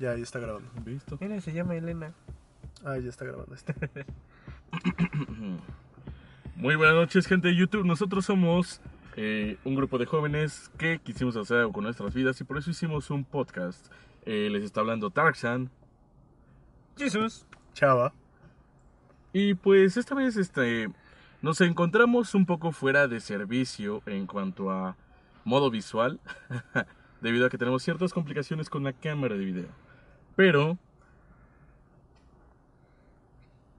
Ya, ya está grabando. ¿Visto? Mira, se llama Elena. Ah, ya está grabando este. Muy buenas noches, gente de YouTube. Nosotros somos eh, un grupo de jóvenes que quisimos hacer algo con nuestras vidas y por eso hicimos un podcast. Eh, les está hablando Tarzan. Jesús. Chava. Y pues esta vez este, nos encontramos un poco fuera de servicio en cuanto a modo visual, debido a que tenemos ciertas complicaciones con la cámara de video. Pero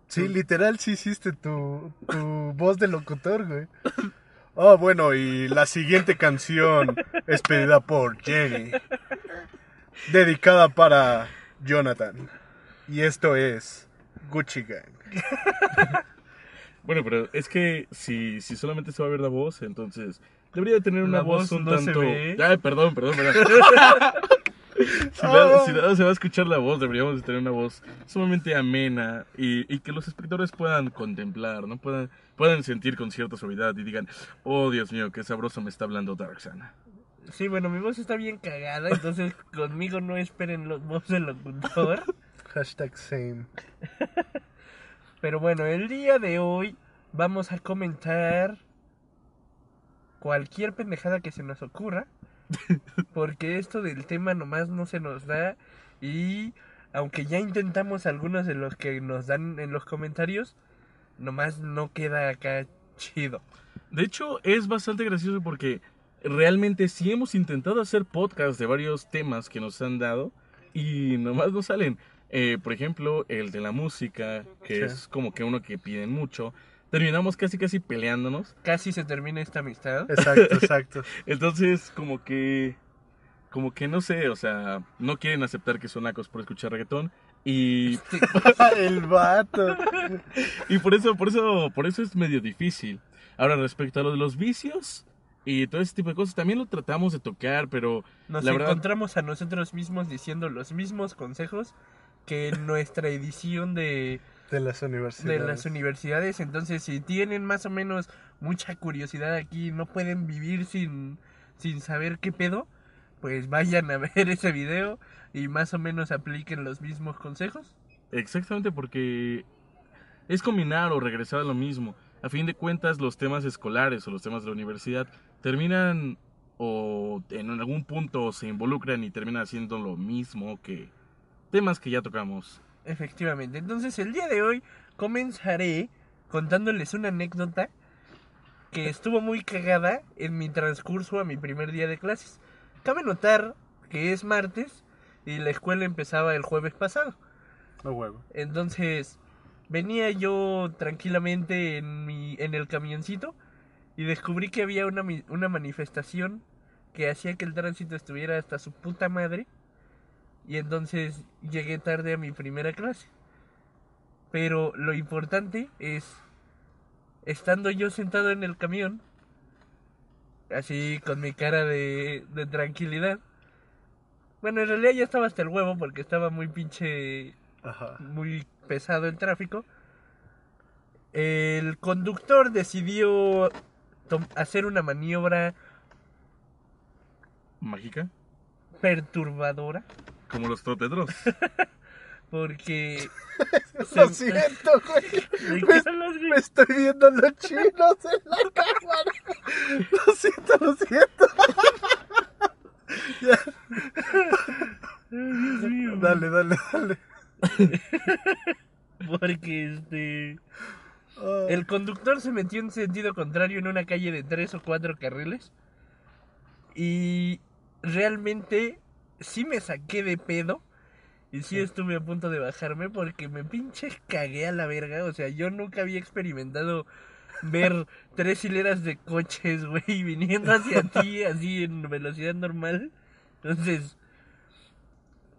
Sí, literal, sí hiciste tu, tu voz de locutor, güey. Ah, bueno, y la siguiente canción es pedida por Jenny. Dedicada para Jonathan. Y esto es Gucci Gang. Bueno, pero es que si, si solamente se va a ver la voz, entonces debería de tener una La voz, voz un no tanto. Ay, perdón, perdón, perdón. si, Ah. nada, si nada se va a escuchar la voz, deberíamos de tener una voz sumamente amena y, y que los espectadores puedan contemplar, ¿no? Puedan, puedan sentir con cierta suavidad y digan, oh Dios mío, qué sabroso me está hablando Darksan. Sí, bueno, mi voz está bien cagada, entonces conmigo no esperen los voz del locutor. Hashtag same. Pero bueno, el día de hoy vamos a comentar cualquier pendejada que se nos ocurra. Porque esto del tema nomás no se nos da. Y aunque ya intentamos algunos de los que nos dan en los comentarios, nomás no queda acá chido. De hecho, es bastante gracioso porque realmente sí hemos intentado hacer podcast de varios temas que nos han dado y nomás no salen. Eh, por ejemplo, el de la música, que Sí. es como que uno que piden mucho. Terminamos casi casi peleándonos. Casi se termina esta amistad. Exacto, exacto. Entonces, como que. Como que no sé, o sea, no quieren aceptar que son nacos por escuchar reggaetón. Y, El vato. y por eso, por eso, por eso es medio difícil. Ahora, respecto a lo de los vicios y todo ese tipo de cosas, también lo tratamos de tocar, pero Nos la verdad- encontramos a nosotros mismos diciendo los mismos consejos que en nuestra edición de, De las de universidades. las universidades. Entonces, si tienen más o menos mucha curiosidad aquí, no pueden vivir sin, sin saber qué pedo, pues vayan a ver ese video y más o menos apliquen los mismos consejos. Exactamente, porque es combinar o regresar a lo mismo. A fin de cuentas, los temas escolares o los temas de la universidad terminan o en algún punto se involucran y terminan haciendo lo mismo que temas que ya tocamos. Efectivamente. Entonces, el día de hoy comenzaré contándoles una anécdota que estuvo muy cagada en mi transcurso a mi primer día de clases. Cabe notar que es martes y la escuela empezaba el jueves pasado. No huevo. Entonces, venía yo tranquilamente en, mi, en el camioncito y descubrí que había una, una manifestación que hacía que el tránsito estuviera hasta su puta madre. Y entonces llegué tarde a mi primera clase. Pero lo importante es, estando yo sentado en el camión, así con mi cara de, de tranquilidad. Bueno, en realidad ya estaba hasta el huevo porque estaba muy pinche Ajá. muy pesado el tráfico. El conductor decidió hacer una maniobra ¿Mágica? perturbadora Como los trotetros. porque Lo se- siento, güey. ¿De Me, estoy viendo los chinos en la cámara. Lo siento, lo siento. Ya, Ay, Dios mío. Dale, dale, dale. Porque este Ah, el conductor se metió en sentido contrario en una calle de tres o cuatro carriles y realmente sí me saqué de pedo y sí estuve a punto de bajarme porque me pinche cagué a la verga, o sea, yo nunca había experimentado ver tres hileras de coches, güey, viniendo hacia ti así en velocidad normal. Entonces,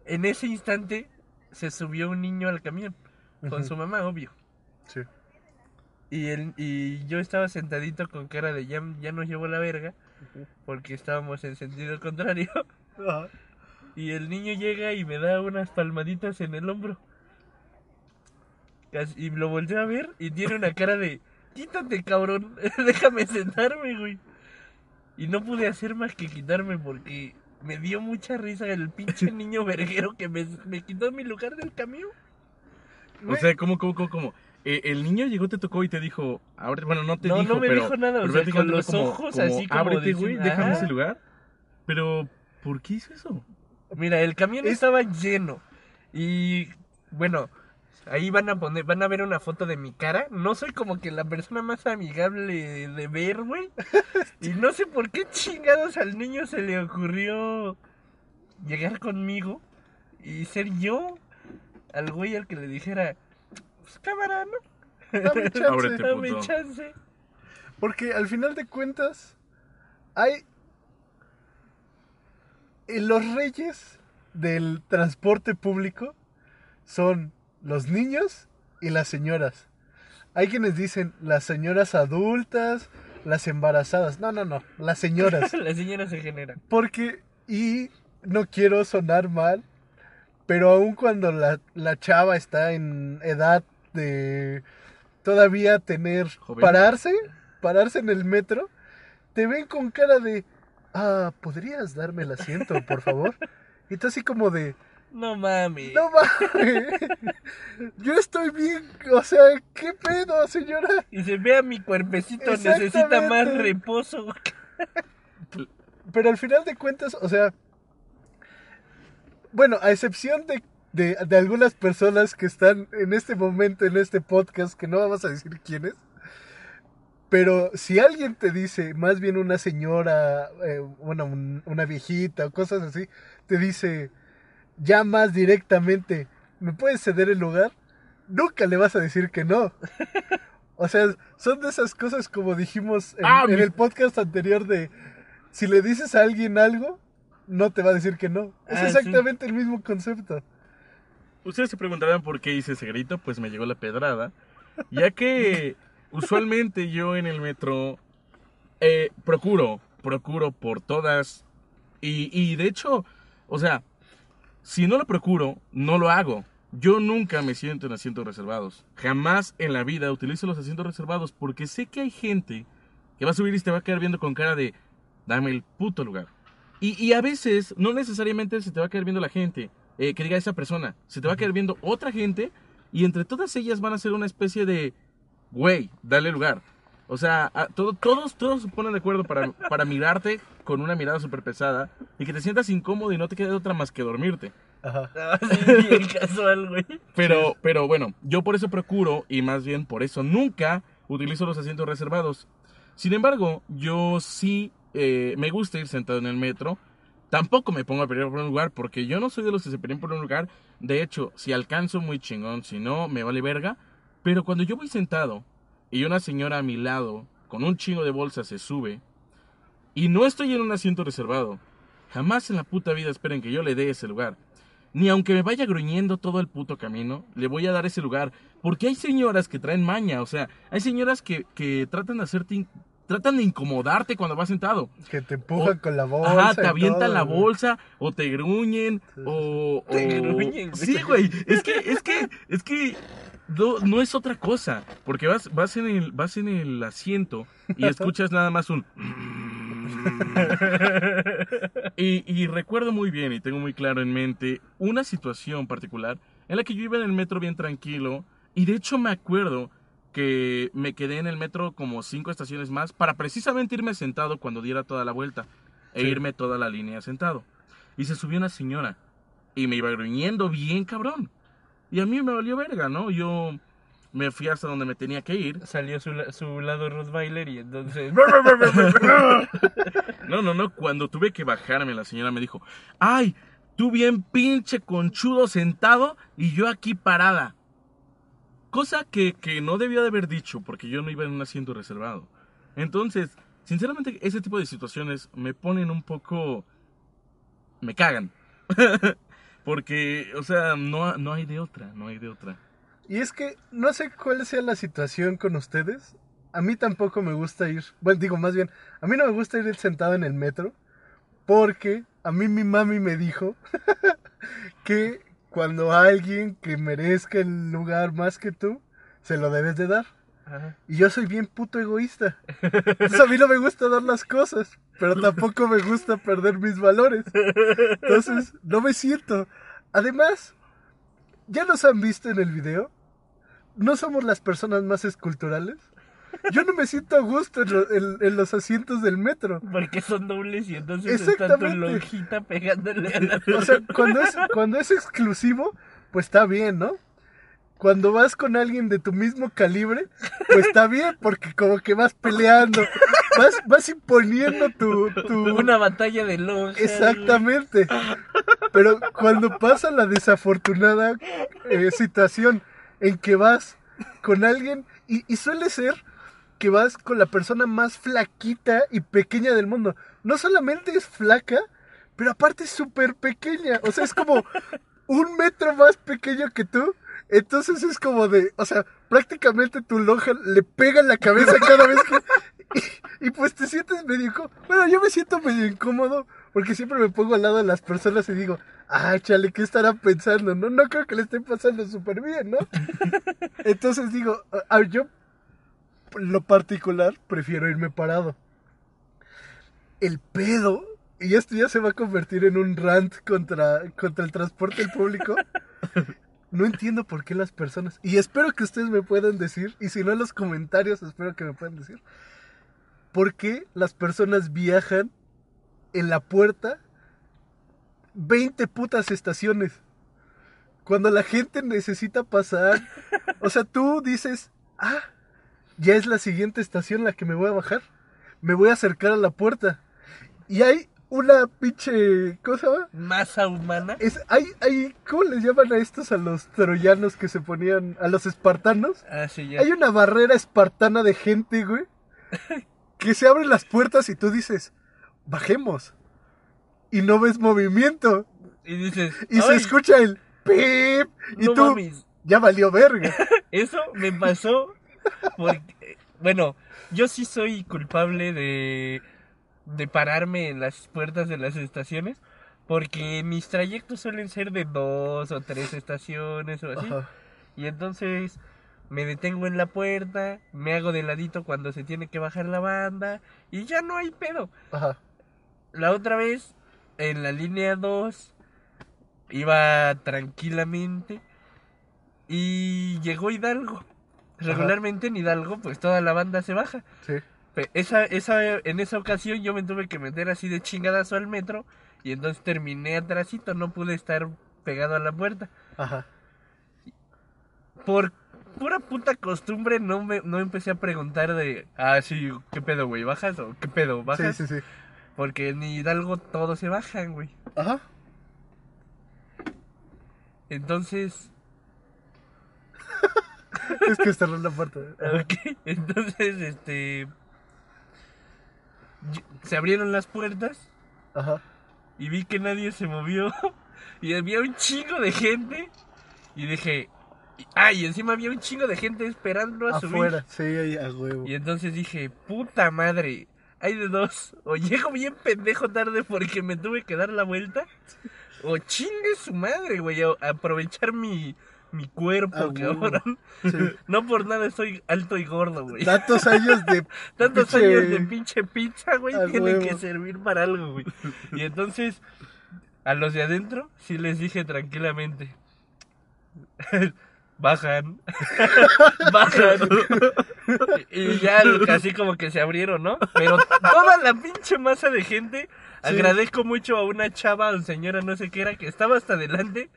en ese instante se subió un niño al camión con su mamá, obvio. Sí. Y, él, y yo estaba sentadito con cara de ya, ya nos llevó la verga, porque estábamos en sentido contrario. Y el niño llega y me da unas palmaditas en el hombro. Y lo volteo a ver y tiene una cara de, quítate cabrón, déjame sentarme, güey. Y no pude hacer más que quitarme porque me dio mucha risa el pinche niño verguero que me, me quitó mi lugar del camión. O sea, ¿cómo, cómo, cómo, cómo? Eh, el niño llegó, te tocó y te dijo, abre, bueno, no te No, dijo, no me pero, dijo nada, o sea, con los como- ojos como, así como ábrete, güey, déjame ese lugar. Pero, ¿por qué hizo eso? Mira, el camión Es- estaba lleno. Y bueno, ahí van a poner, van a ver una foto de mi cara. No soy como que la persona más amigable de ver, güey. Y no sé por qué chingados al niño se le ocurrió llegar conmigo y ser yo al güey al que le dijera, pues cámara, ¿no? Dame chance. Ábrete. Dame puto. chance. Porque al final de cuentas, hay. Los reyes del transporte público son los niños y las señoras. Hay quienes dicen las señoras adultas, las embarazadas. No, no, no, las señoras. La señora se genera. Porque, y no quiero sonar mal, pero aun cuando la, la chava está en edad de todavía tener, Joven. pararse, pararse en el metro, te ven con cara de, ah, ¿podrías darme el asiento, por favor? Y tú así como de, No mami. no mames, yo estoy bien, o sea, ¿qué pedo, señora? Y se vea mi cuerpecito, necesita más reposo. Pero al final de cuentas, o sea, bueno, a excepción de, de, de algunas personas que están en este momento en este podcast, que no vamos a decir quiénes, pero si alguien te dice, más bien una señora, eh, bueno, un- una viejita o cosas así, te dice ya más directamente, ¿me puedes ceder el lugar? Nunca le vas a decir que no. O sea, son de esas cosas como dijimos en, Ah, en el podcast anterior de si le dices a alguien algo, no te va a decir que no. Es Ah, sí. exactamente el mismo concepto. Ustedes se preguntarán por qué hice ese grito, pues me llegó la pedrada. Ya que usualmente yo en el metro eh, procuro, procuro por todas. Y, y de hecho, o sea, si no lo procuro, no lo hago. Yo nunca me siento en asientos reservados. Jamás en la vida utilizo los asientos reservados porque sé que hay gente que va a subir y te va a quedar viendo con cara de, dame el puto lugar. Y, y a veces, no necesariamente se te va a quedar viendo la gente eh, que diga esa persona, se te va a quedar viendo otra gente y entre todas ellas van a ser una especie de, güey, dale lugar. O sea, a- todo- todos, todos se ponen de acuerdo para, para mirarte con una mirada súper pesada y que te sientas incómodo y no te quede otra más que dormirte. Ajá. Bien casual, güey. Pero, pero bueno, yo por eso procuro y más bien por eso nunca utilizo los asientos reservados. Sin embargo, yo sí eh, me gusta ir sentado en el metro. Tampoco me pongo a pelear por un lugar porque yo no soy de los que se pelean por un lugar. De hecho, si alcanzo muy chingón, si no, me vale verga. Pero cuando yo voy sentado y una señora a mi lado con un chingo de bolsas se sube y no estoy en un asiento reservado, jamás en la puta vida esperen que yo le dé ese lugar. Ni aunque me vaya gruñendo todo el puto camino, le voy a dar ese lugar. Porque hay señoras que traen maña, o sea, hay señoras que, que tratan de hacerte, in- tratan de incomodarte cuando vas sentado. Que te empujan O- con la bolsa. Ajá, te avientan todo, la güey. bolsa, o te gruñen, Sí. o... Te o- gruñen, güey. Sí, güey, es que, es que, es que no, no es otra cosa. Porque vas, vas, en el, vas en el asiento y escuchas nada más un... Y, y recuerdo muy bien y tengo muy claro en mente una situación particular en la que yo iba en el metro bien tranquilo y de hecho me acuerdo que me quedé en el metro como cinco estaciones más para precisamente irme sentado cuando diera toda la vuelta e Sí. irme toda la línea sentado. Y se subió una señora y me iba gruñendo bien cabrón. Y a mí me valió verga, ¿no? Yo me fui hasta donde me tenía que ir Salió su, su lado Rottweiler y entonces... No, no, no. Cuando tuve que bajarme, la señora me dijo, ay, tú bien pinche conchudo sentado y yo aquí parada. Cosa que, que no debió de haber dicho porque yo no iba en un asiento reservado. Entonces, sinceramente, ese tipo de situaciones me ponen un poco... Me cagan. porque, o sea, no, no hay de otra, no hay de otra. Y es que no sé cuál sea la situación con ustedes. A mí tampoco me gusta ir. Bueno, digo más bien, a mí no me gusta ir sentado en el metro. Porque a mí mi mami me dijo que cuando alguien que merezca el lugar más que tú, se lo debes de dar. Ajá. Y yo soy bien puto egoísta. Entonces a mí no me gusta dar las cosas, pero tampoco me gusta perder mis valores. Entonces, no me siento. Además, ya nos han visto en el video. No somos las personas más esculturales. Yo no me siento a gusto en, lo- en- en los asientos del metro. Porque son dobles y entonces está tu lonjita pegándole a la... O sea, cuando es, cuando es exclusivo, pues está bien, ¿no? Cuando vas con alguien de tu mismo calibre, pues está bien, porque como que vas peleando, vas, vas imponiendo tu, tu... Una batalla de güey. Exactamente. Pero cuando pasa la desafortunada eh, situación en que vas con alguien, y, y suele ser que vas con la persona más flaquita y pequeña del mundo. No solamente es flaca, pero aparte es súper pequeña. O sea, es como un metro más pequeño que tú. Entonces es como de, o sea, prácticamente tu lonja le pega en la cabeza cada vez que... Y, y pues te sientes medio incómodo. Bueno, yo me siento medio incómodo porque siempre me pongo al lado de las personas y digo, ah, chale, ¿qué estarán pensando? No, no creo que le estén pasando súper bien, ¿no? Entonces digo, yo, lo particular, prefiero irme parado. El pedo, y esto ya se va a convertir en un rant contra, contra el transporte público. No entiendo por qué las personas, y espero que ustedes me puedan decir, y si no en los comentarios, espero que me puedan decir, por qué las personas viajan en la puerta 20 putas estaciones. Cuando la gente necesita pasar, o sea, tú dices, ah, ya es la siguiente estación la que me voy a bajar. Me voy a acercar a la puerta. Y hay una pinche, ¿cómo se llama? Masa humana. Es, hay, hay, ¿cómo les llaman a estos a los troyanos que se ponían, a los espartanos? Ah, sí, ya. Hay una barrera espartana de gente, güey, que se abren las puertas y tú dices, bajemos. Y no ves movimiento. Y dices, Y se "Ay, escucha el pip. Y no tú, mames". ya valió verga. Eso me pasó porque, bueno, yo sí soy culpable de, de pararme en las puertas de las estaciones porque mis trayectos suelen ser de dos o tres estaciones o así. Y entonces me detengo en la puerta, me hago de ladito cuando se tiene que bajar la banda y ya no hay pedo. Ajá. La otra vez, en la línea 2, iba tranquilamente y llegó Hidalgo. Regularmente en Hidalgo, pues toda la banda se baja. Sí. Esa, esa, en esa ocasión yo me tuve que meter así de chingadazo al metro y entonces terminé atrásito, no pude estar pegado a la puerta. Ajá. Por pura puta costumbre no me no empecé a preguntar de, ah, sí, ¿qué pedo, güey? ¿Bajas o qué pedo? Sí, ¿Bajas? sí, sí. Porque en Hidalgo todos se bajan, güey. Ajá. Entonces, Es que cerró la puerta. ok, entonces, este... Se abrieron las puertas Ajá. y vi que nadie se movió y había un chingo de gente y dije, ah, y encima había un chingo de gente esperando a subir. Afuera. Sí, ahí a huevo. Y entonces dije, puta madre, hay de dos. O llego bien pendejo tarde porque me tuve que dar la vuelta. O chingue su madre, güey. a- aprovechar mi, mi cuerpo, A huevo. cabrón. Sí. No por nada soy alto y gordo, güey. Tantos años de. Tantos pinche- años de pinche pizza, güey, A tienen huevo. que servir para algo, güey. Y entonces, a los de adentro, sí les dije tranquilamente. Bajan. Bajan. y ya casi como que se abrieron, ¿no? Pero toda la pinche masa de gente. Sí. Agradezco mucho a una chava o señora, no sé qué era, que estaba hasta adelante.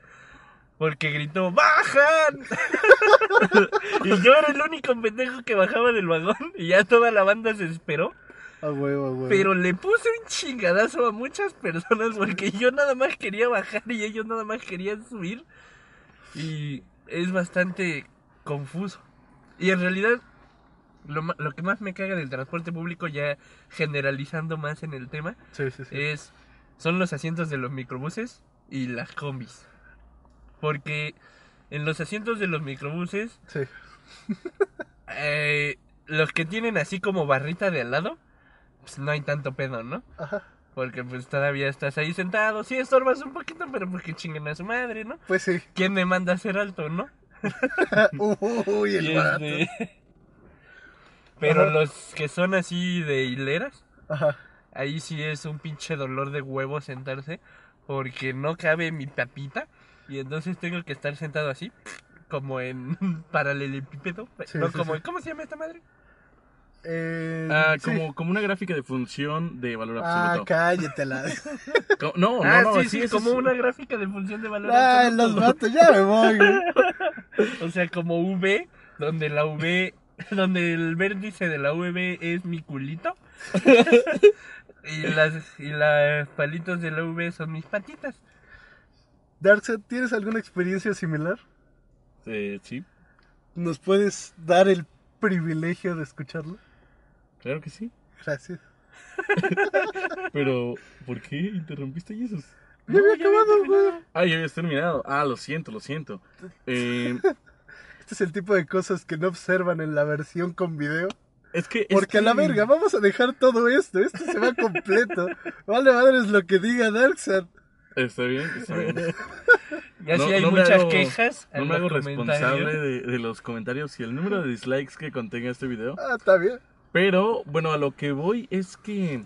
Porque gritó, ¡bajan! y yo era el único pendejo que bajaba del vagón. Y ya toda la banda se esperó. A huevo, a huevo. Pero le puse un chingadazo a muchas personas porque yo nada más quería bajar y ellos nada más querían subir. Y es bastante confuso. Y en realidad, lo, lo que más me caga del transporte público, ya generalizando más en el tema, Sí, sí, sí. es son los asientos de los microbuses y las combis. Porque en los asientos de los microbuses, Sí. eh, los que tienen así como barrita de al lado, pues no hay tanto pedo, ¿no? Ajá. Porque pues todavía estás ahí sentado, sí estorbas un poquito, pero pues que chinguen a su madre, ¿no? Pues sí. ¿Quién me manda a ser alto, no? Uy, el este, Pero Ajá. los que son así de hileras, Ajá. ahí sí es un pinche dolor de huevo sentarse porque no cabe mi tapita y entonces tengo que estar sentado así como en paralelepípedo, Sí, no sí, como sí. ¿cómo se llama esta madre? Eh, Ah, como, como una gráfica de función de valor Ah, absoluto. cállatela. Co- no, no, ah, no, sí, sí, sí, eso como es- una gráfica de función de valor. Ay, absoluto. los vatos, ya me voy. O sea, como V, donde la V, donde el vértice de la V es mi culito. y las y las palitos de la V son mis patitas. Darkseid, ¿tienes alguna experiencia similar? Eh, sí, ¿Nos puedes dar el privilegio de escucharlo? claro que sí. Gracias. Pero, ¿por qué interrumpiste Jesus? Ya había acabado, güey. Ah, ya habías terminado. Ah, lo siento, lo siento. Eh, Este es el tipo de cosas que no observan en la versión con video. es que... es Porque a la verga, vamos a dejar todo esto. Esto se va completo. Vale, madre, es lo que diga Darkseid. Está bien, está bien. Y así No- hay no muchas hago- quejas. No me hago responsable de, de los comentarios y el número de dislikes que contenga este video. Ah, está bien. Pero, bueno, a lo que voy es que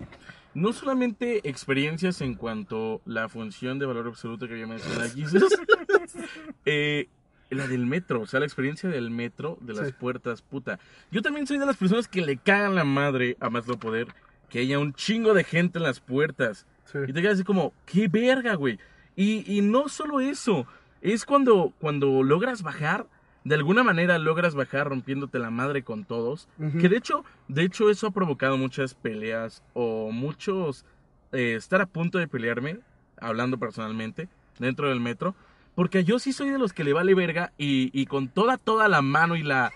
no solamente experiencias en cuanto a la función de valor absoluto que había mencionado Jesus, eh, la del metro, o sea, la experiencia del metro, de las Sí. puertas, puta. Yo también soy de las personas que le cagan la madre a más no poder que haya un chingo de gente en las puertas. Sí. Y te quedas así como, qué verga, güey. Y, y no solo eso, es cuando, cuando logras bajar, de alguna manera logras bajar rompiéndote la madre con todos. Que de hecho, de hecho eso ha provocado muchas peleas o muchos eh, estar a punto de pelearme, hablando personalmente, dentro del metro. Porque yo sí soy de los que le vale verga y, y con toda, toda la mano y la,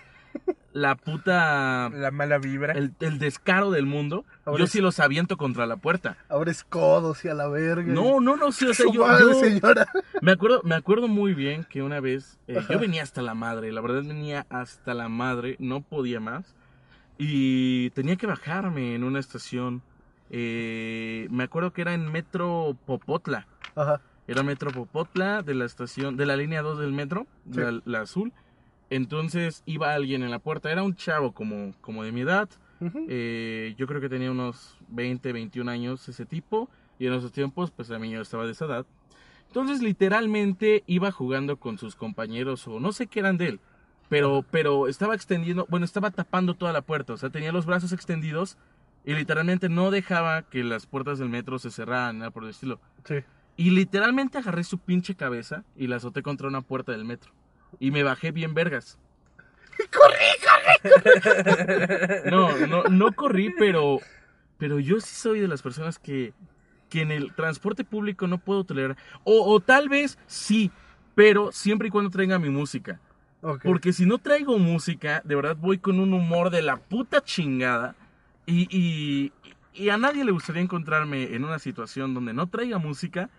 la puta... La mala vibra. El, el descaro del mundo, Ahora yo es- sí los aviento contra la puerta. Ahora es codos y a la verga. No, no, no, sí, o sea, yo, madre, yo- señora. me acuerdo, me acuerdo muy bien que una vez eh, yo venía hasta la madre, la verdad venía hasta la madre, no podía más y tenía que bajarme en una estación. eh, me acuerdo que era en Metro Popotla, Ajá. era Metro Popotla de la estación, de la línea 2 del metro, Sí. la, la azul. Entonces iba alguien en la puerta, era un chavo como, como de mi edad, eh, yo creo que tenía unos 20, 21 años ese tipo. Y en esos tiempos, pues a mí yo estaba de esa edad. Entonces, literalmente iba jugando con sus compañeros o no sé qué eran de él. Pero, pero estaba extendiendo, bueno, estaba tapando toda la puerta. O sea, tenía los brazos extendidos y literalmente no dejaba que las puertas del metro se cerraran, nada por el estilo. Sí. Y literalmente agarré su pinche cabeza y la azoté contra una puerta del metro. Y me bajé bien vergas. No, no, no corrí, pero, pero yo sí soy de las personas que, que en el transporte público no puedo tolerar. O, o tal vez sí, pero siempre y cuando traiga mi música. Ok. Porque si no traigo música, de verdad voy con un humor de la puta chingada. Y, y, y a nadie le gustaría encontrarme en una situación donde no traiga música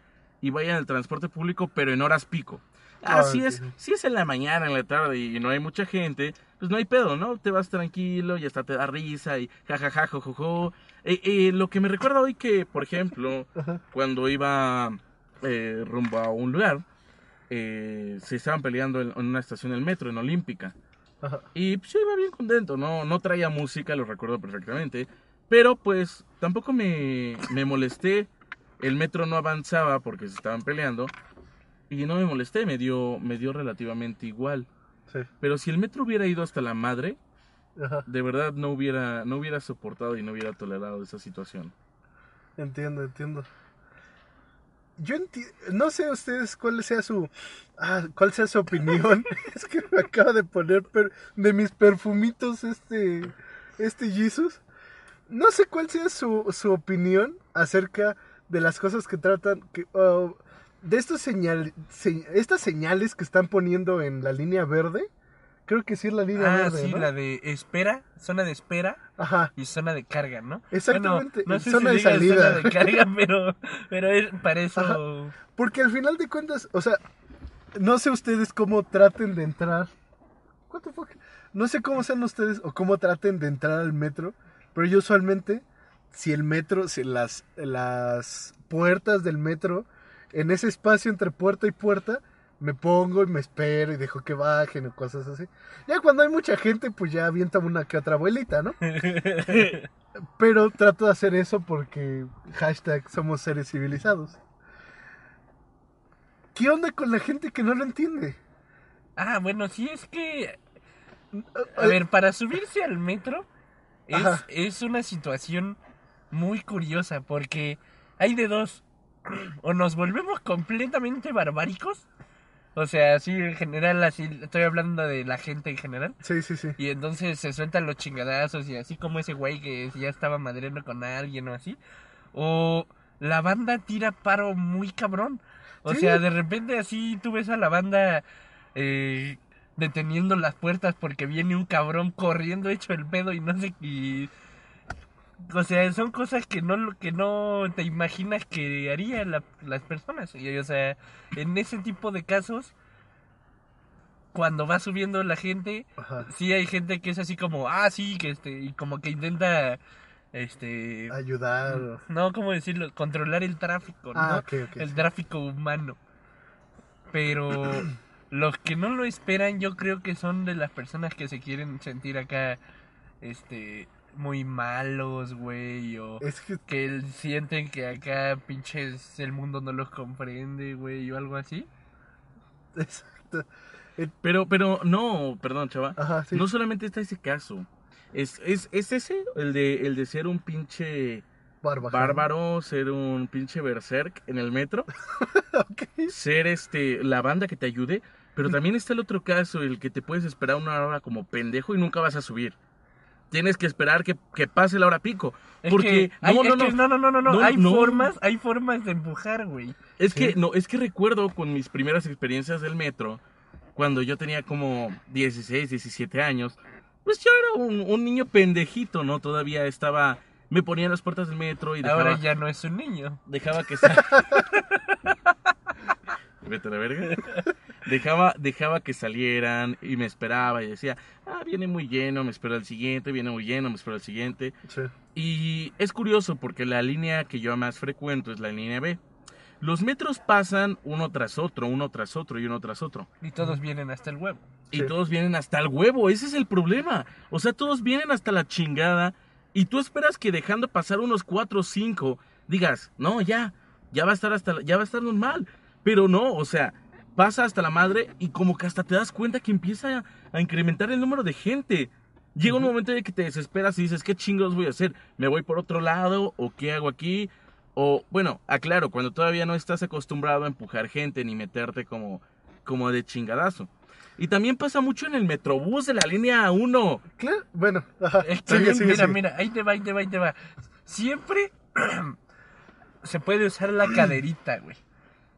y vaya en el transporte público, pero en horas pico. Ah, Así es, si es en la mañana, en la tarde y no hay mucha gente, pues no hay pedo, ¿no? Te vas tranquilo y hasta te da risa y jajaja, jojojo. Eh, eh, lo que me recuerda hoy que, por ejemplo, Ajá. cuando iba eh, rumbo a un lugar, eh, se estaban peleando en, en una estación del metro, en Olímpica. Ajá. Y pues yo iba bien contento, no, no traía música, lo recuerdo perfectamente. Pero pues tampoco me, me molesté. El metro no avanzaba porque se estaban peleando. Y no me molesté, me dio, me dio relativamente igual. Sí. Pero si el metro hubiera ido hasta la madre, Ajá. de verdad no hubiera, no hubiera soportado y no hubiera tolerado esa situación. Entiendo, entiendo. Yo enti- no sé ustedes cuál sea su ah, cuál sea su opinión. es que me acaba de poner per- de mis perfumitos este este Jesus. No sé cuál sea su, su opinión acerca de las cosas que tratan que oh, de estos señal, se- estas señales que están poniendo en la línea verde. Creo que sí es la línea Ah, verde, sí, ¿no? la de espera, zona de espera Ajá. y zona de carga, ¿no? Exactamente, Bueno, no sé zona si de salida. zona de carga, pero, pero es, para eso... Ajá. Porque al final de cuentas, o sea, no sé ustedes cómo traten de entrar. The fuck? No sé cómo sean ustedes o cómo traten de entrar al metro, pero yo usualmente, si el metro, si las, las puertas del metro, en ese espacio entre puerta y puerta, me pongo y me espero y dejo que bajen o cosas así. Ya cuando hay mucha gente, pues ya avienta una que otra abuelita, ¿no? Pero trato de hacer eso porque hashtag somos seres civilizados. ¿Qué onda con la gente que no lo entiende? Ah, bueno, sí, es que. A ver, para subirse al metro es, es una situación muy curiosa porque hay de dos. O nos volvemos completamente barbáricos. O sea, así en general, así estoy hablando de la gente en general. Sí, sí, sí. Y entonces se sueltan los chingadazos y así como ese güey que ya estaba madreando con alguien o así. O la banda tira paro muy cabrón. O Sí. sea, de repente así tú ves a la banda eh, deteniendo las puertas porque viene un cabrón corriendo hecho el pedo y no sé y o sea, son cosas que no que no te imaginas que harían la- las personas. Y, o sea, en ese tipo de casos cuando va subiendo la gente, Ajá. sí hay gente que es así como, ah, sí, que este, y como que intenta, este, Ayudar. no, ¿cómo decirlo? Controlar el tráfico, ¿no? Ah, ok, ok. el sí. tráfico humano. Pero los que no lo esperan, yo creo que son de las personas que se quieren sentir acá, este, muy malos, güey, o Es que que sienten que acá pinches el mundo no los comprende, güey, o algo así. Exacto. Pero, pero, no, perdón, chava. Ajá, sí. No solamente está ese caso. Es, es, es ese, el de, el de ser un pinche Barbaján. bárbaro, ser un pinche berserk en el metro, Ok. ser este la banda que te ayude, pero también está el otro caso, el que te puedes esperar una hora como pendejo y nunca vas a subir. Tienes que esperar que, que pase la hora pico. Es Porque, que hay- no, no, que no, no, no, no, hay no. formas, hay formas de empujar, güey. Es Sí. que, no, es que recuerdo con mis primeras experiencias del metro, cuando yo tenía como 16, 17 años, pues yo era un, un niño pendejito, ¿no? Todavía estaba, me ponía en las puertas del metro y dejaba, Ahora ya no es un niño. dejaba que Vete a la verga. Dejaba, dejaba que salieran y me esperaba y decía, ah, viene muy lleno, me espero al siguiente, viene muy lleno, me espero al siguiente. Sí. Y es curioso porque la línea que yo más frecuento es la línea B. Los metros pasan uno tras otro, uno tras otro y uno tras otro. Y todos vienen hasta el huevo. Y Sí. todos vienen hasta el huevo, ese es el problema. O sea, todos vienen hasta la chingada y tú esperas que dejando pasar unos cuatro o cinco digas, no, ya, ya va a estar hasta, la- ya va a estar normal. Pero no, o sea, pasa hasta la madre y como que hasta te das cuenta que empieza a, a incrementar el número de gente. Llega un momento en que te desesperas y dices, ¿qué chingos voy a hacer? ¿Me voy por otro lado? ¿O qué hago aquí? O, bueno, aclaro, cuando todavía no estás acostumbrado a empujar gente ni meterte como, como de chingadazo. Y también pasa mucho en el metrobús de la línea 1. Claro, bueno, ajá. Es que, Sigue, sigue, mira, sigue. mira, ahí te va, ahí te va, ahí te va. Siempre se puede usar la caderita, güey.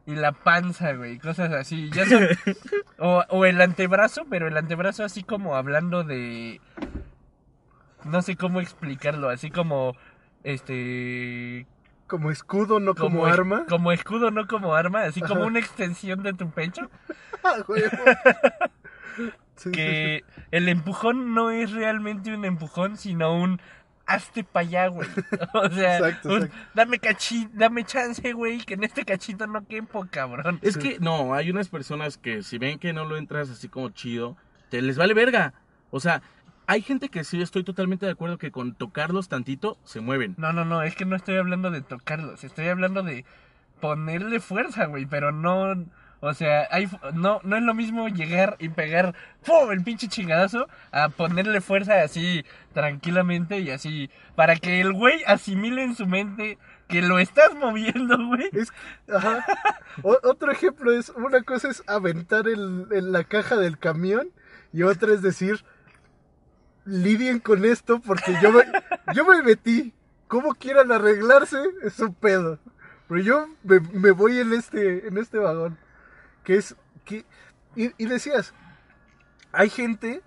Y la panza, güey, cosas así. Ya son- o, o el antebrazo, pero el antebrazo así como hablando de... No sé cómo explicarlo, así como... Este... Como escudo, no como, arma. Como escudo, no como arma, así como Ajá. una extensión de tu pecho. Ah, sí, que el empujón no es realmente un empujón, sino un hazte pa' allá, güey. O sea, Exacto, un, exacto. dame cachi, dame chance, güey, que en este cachito no quepo, cabrón. Es Sí. que, no, hay unas personas que si ven que no lo entras así como chido, te les vale verga. O sea, hay gente que sí estoy totalmente de acuerdo que con tocarlos tantito se mueven. No, no, no, es que no estoy hablando de tocarlos, estoy hablando de ponerle fuerza, güey, pero no, o sea, hay, no, no es lo mismo llegar y pegar el pinche chingadazo a ponerle fuerza así tranquilamente y así para que el güey asimile en su mente que lo estás moviendo, güey. Otro ejemplo es, una cosa es aventar el, en la caja del camión y otra es decir, lidien con esto porque yo me, yo me metí. ¿Cómo quieran arreglarse? Es su pedo. Pero yo me, me voy en este, en este vagón. Que es, que, y, y decías, hay gente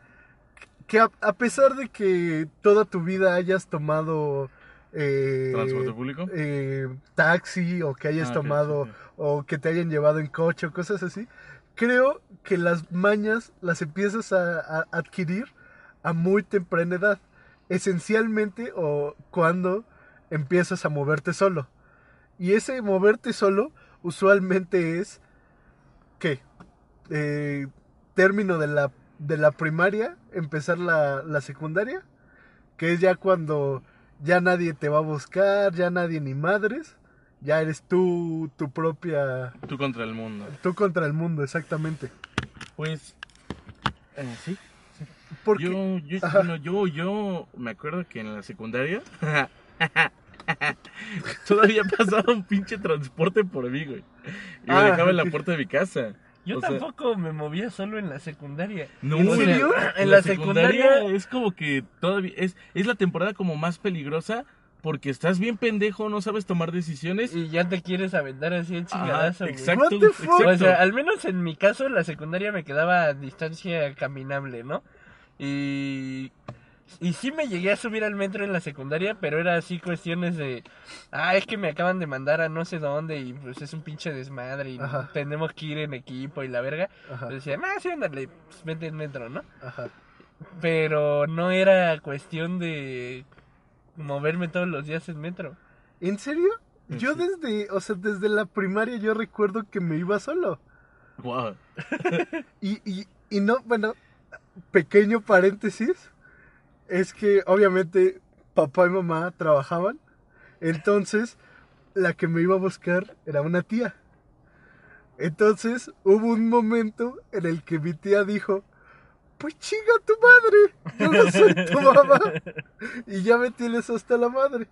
que a, a pesar de que toda tu vida hayas tomado... eh, ¿Transporte público? eh, taxi o que hayas Ah, tomado sí, sí. o que te hayan llevado en coche o cosas así, creo que las mañas las empiezas a, a adquirir a muy temprana edad, esencialmente o cuando empiezas a moverte solo. Y ese moverte solo usualmente es ¿qué? eh, término de la, de la primaria, empezar la, la secundaria, que es ya cuando ya nadie te va a buscar, ya nadie ni madres, ya eres tú, tu propia, Tú contra el mundo. tú contra el mundo, exactamente. Pues, eh, sí. Porque, Yo, yo, bueno, yo, yo me acuerdo que en la secundaria todavía pasaba un pinche transporte por mí, güey. Y me Ah, dejaba en la puerta de mi casa. Yo O sea- tampoco me movía solo en la secundaria. No, ¿En o sea, serio? En la secundaria es como que todavía es, es la temporada como más peligrosa porque estás bien pendejo, no sabes tomar decisiones. y ya te quieres aventar así en chingadazo. güey. exacto, fuck? O exacto. sea, al menos en mi caso, la secundaria me quedaba a distancia caminable, ¿no? Y. Y sí me llegué a subir al metro en la secundaria, pero era así cuestiones de. Ah, es que me acaban de mandar a no sé dónde y pues es un pinche desmadre y Ajá. tenemos que ir en equipo y la verga. Ajá, Pues decía, ah, sí, ándale, pues vete en metro, ¿no? ajá. Pero no era cuestión de moverme todos los días en metro. ¿En serio? Yo Sí. desde, o sea, desde la primaria yo recuerdo que me iba solo. Guau. Y, y, y no, bueno, pequeño paréntesis, es que obviamente papá y mamá trabajaban, entonces la que me iba a buscar era una tía. Entonces hubo un momento en el que mi tía dijo, pues chinga tu madre, yo no soy tu mamá. Y ya me tienes hasta la madre.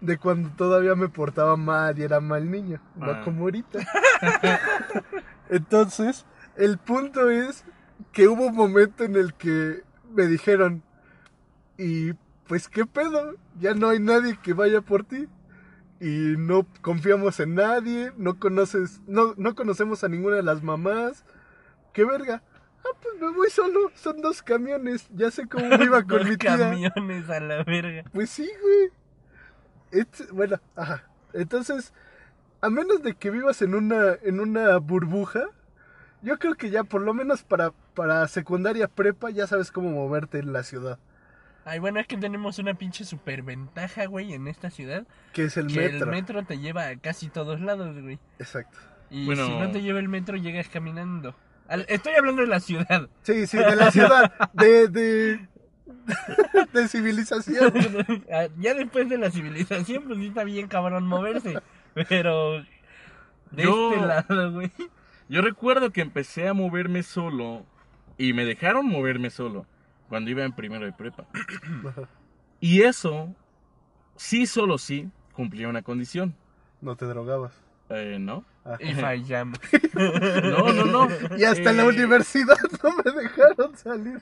De cuando todavía me portaba mal y era mal niño, no Ah. como ahorita. Entonces, el punto es que hubo un momento en el que me dijeron, y pues qué pedo, ya no hay nadie que vaya por ti. Y no confiamos en nadie, no conoces, no, no conocemos a ninguna de las mamás. ¿Qué verga? Ah, pues me voy solo, son dos camiones, ya sé cómo me iba con Dos mi tía. camiones a la verga. Pues sí, güey. Bueno, ajá. Entonces, a menos de que vivas en una, en una burbuja, yo creo que ya por lo menos para, para secundaria prepa ya sabes cómo moverte en la ciudad. Ay, bueno, es que tenemos una pinche superventaja, güey, en esta ciudad. Que es el que metro. el metro te lleva a casi todos lados, güey. Exacto. Y Bueno. si no te lleva el metro, llegas caminando. Al- Estoy hablando de la ciudad. Sí, sí, de la ciudad. De, de, de civilización. Ah, ya después de la civilización, pues sí está bien cabrón moverse. Pero de Yo- este lado, güey. Yo recuerdo que empecé a moverme solo y me dejaron moverme solo cuando iba en primero de prepa. Y eso, sí, solo sí, cumplía una condición. No te drogabas. Eh, ¿no? Ah. Y fallamos. No, no, no. Y hasta en la Eh, universidad no me dejaron salir.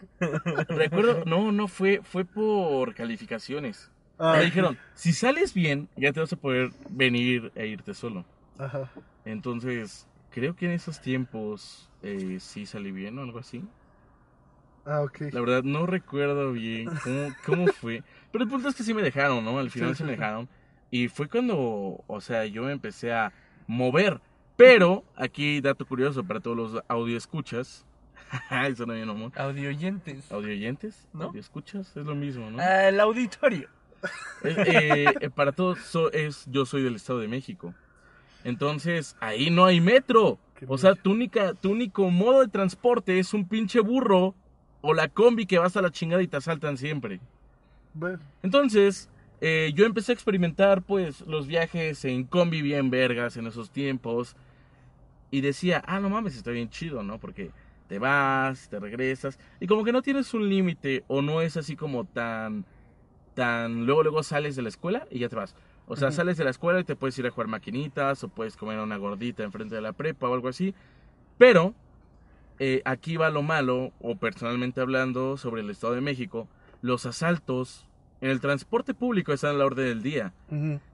Recuerdo, no, no, fue, fue por calificaciones. Ah, Me dijeron, si sales bien, ya te vas a poder venir e irte solo. Ajá. Entonces, creo que en esos tiempos eh, sí salí bien o algo así. Ah, ok. La verdad, no recuerdo bien cómo, cómo fue. Pero el punto es que sí me dejaron, ¿no? Al final Sí, sí me dejaron. Y fue cuando, o sea, yo me empecé a mover. Pero, aquí, dato curioso para todos los audio escuchas. Eso no bien, amor. Audio oyentes. ¿Audio oyentes? ¿No? ¿Audio escuchas? Es lo mismo, ¿no? Ah, el auditorio. Eh, eh, para todos, so- es, yo soy del Estado de México. Entonces, ahí no hay metro. Qué O sea, tu, única, tu único modo de transporte es un pinche burro o la combi que vas a la chingada y te asaltan siempre. Bueno, Entonces, eh, yo empecé a experimentar, pues, los viajes en combi bien vergas en esos tiempos. Y decía, ah, no mames, está bien chido, ¿no? Porque te vas, te regresas. Y como que no tienes un límite o no es así como tan, tan... Luego, luego sales de la escuela y ya te vas. O sea, sales de la escuela y te puedes ir a jugar maquinitas o puedes comer una gordita enfrente de la prepa o algo así. Pero eh, aquí va lo malo, o personalmente hablando sobre el Estado de México, los asaltos en el transporte público están a la orden del día.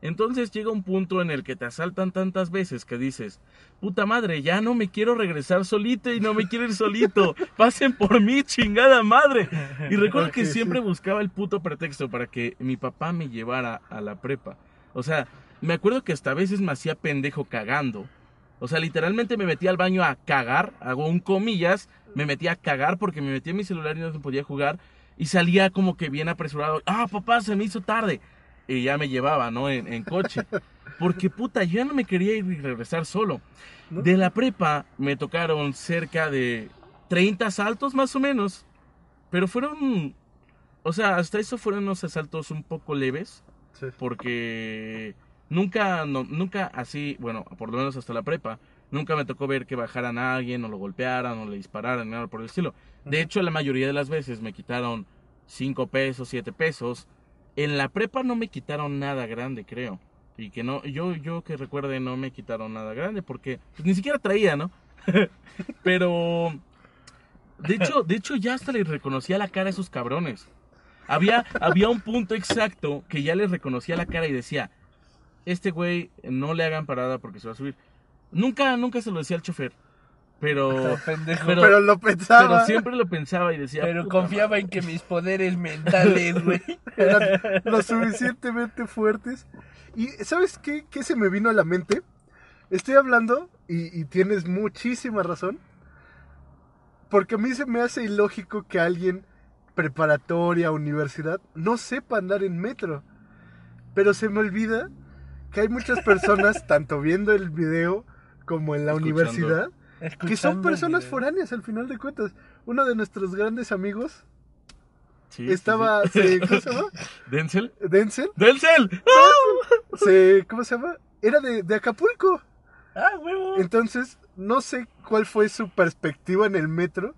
Entonces llega un punto en el que te asaltan tantas veces que dices, puta madre, ya no me quiero regresar solito y no me quiero ir solito. Pasen por mí, chingada madre. Y recuerdo que siempre buscaba el puto pretexto para que mi papá me llevara a la prepa. O sea, me acuerdo que hasta a veces me hacía pendejo cagando. O sea, literalmente me metía al baño a cagar, hago un comillas, me metía a cagar porque me metía en mi celular y no se podía jugar. Y salía como que bien apresurado. Ah, papá, se me hizo tarde. y ya me llevaba, ¿no? En, en coche. Porque puta, yo ya no me quería ir y regresar solo. ¿No? De la prepa me tocaron cerca de 30 asaltos más o menos. Pero fueron, o sea, hasta eso fueron unos asaltos un poco leves. Sí. Porque nunca, no, nunca así, bueno, por lo menos hasta la prepa, nunca me tocó ver que bajaran a alguien o lo golpearan o le dispararan, nada por el estilo. De hecho, la mayoría de las veces me quitaron 5 pesos, 7 pesos. En la prepa no me quitaron nada grande, creo. Y que no, yo, yo que recuerde no me quitaron nada grande porque pues, ni siquiera traía, ¿no? Pero, de hecho, de hecho ya hasta les reconocía la cara a esos cabrones. Había, había un punto exacto que ya les reconocía la cara y decía, este güey no le hagan parada porque se va a subir. Nunca, nunca se lo decía al chofer. Pero, pendejo. pero- Pero, lo pensaba. pero siempre lo pensaba y decía. Pero "Puta confiaba en que mis poderes mentales, güey. eran lo suficientemente fuertes. Y ¿sabes qué, qué se me vino a la mente? Estoy hablando, y, y tienes muchísima razón, porque a mí se me hace ilógico que alguien, preparatoria, universidad, no sepa andar en metro. Pero se me olvida que hay muchas personas, tanto viendo el video como en la Escuchando. universidad, que son personas foráneas al final de cuentas. Uno de nuestros grandes amigos Sí, sí, estaba, sí. se- ¿cómo se llama? ¿Denzel? Denzel. ¡Denzel! se, ¿cómo se llama? Era de, de Acapulco. Ah, huevo. Entonces, no sé cuál fue su perspectiva en el metro,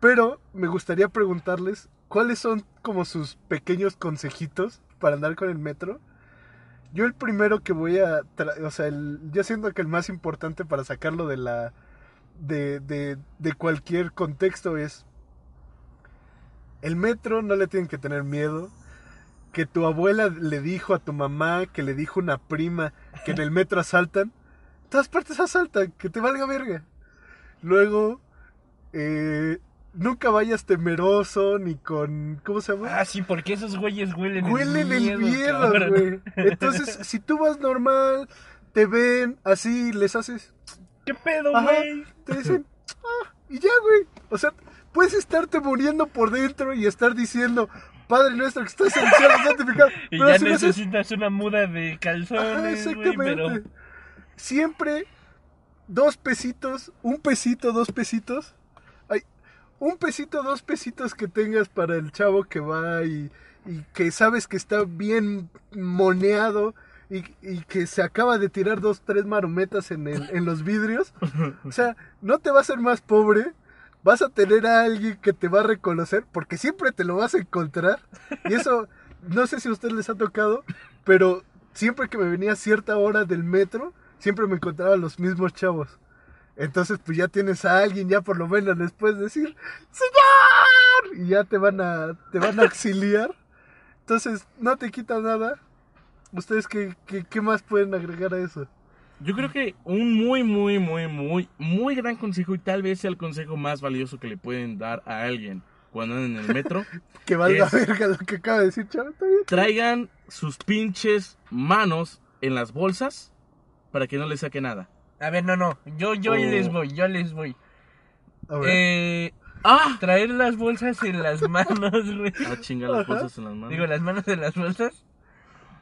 pero me gustaría preguntarles cuáles son como sus pequeños consejitos para andar con el metro. Yo el primero que voy a, o sea, el- yo siento que el más importante para sacarlo de la, de, de, de cualquier contexto es, el metro no le tienen que tener miedo, que tu abuela le dijo a tu mamá, que le dijo una prima, que en el metro asaltan, todas partes asaltan, que te valga verga. Luego, eh, nunca vayas temeroso ni con, ¿cómo se llama? Ah, sí, porque esos güeyes huelen Huelen el el miedo, miedo, cabrón. güey. Entonces, si tú vas normal, te ven así, les haces, ¿Qué pedo, Ajá. güey? te dicen, ah, y ya, güey. O sea, puedes estarte muriendo por dentro y estar diciendo, Padre nuestro que estás en el cielo, santificado. Y Pero ya si lo haces- necesitas una muda de Ajá, calzones, güey, exactamente. pero... Siempre dos pesitos, un pesito, dos pesitos. Un pesito, dos pesitos que tengas para el chavo que va y, que sabes que está bien moneado y, que se acaba de tirar dos, tres marometas en, en los vidrios. O sea, no te va a hacer más pobre. Vas a tener a alguien que te va a reconocer porque siempre te lo vas a encontrar. Y eso, no sé si a ustedes les ha tocado, pero siempre que me venía a cierta hora del metro, siempre me encontraba los mismos chavos. Entonces, pues ya tienes a alguien, ya por lo menos les puedes decir, ¡Señor! Y ya te van a, te van a auxiliar. Entonces, no te quita nada. ¿Ustedes qué, qué, qué más pueden agregar a eso? Yo creo que un muy, muy, muy, muy, muy gran consejo y tal vez sea el consejo más valioso que le pueden dar a alguien cuando andan en el metro. Que valga Es- verga lo que acaba de decir, bien. Traigan sus pinches manos en las bolsas para que no les saque nada. A ver, no, no. Yo, yo ahí O- les voy, yo les voy. A ver. Eh, ¡Ah! traer las bolsas en las manos, güey. Ah, chinga las Ajá. bolsas en las manos. Digo, las manos en las bolsas.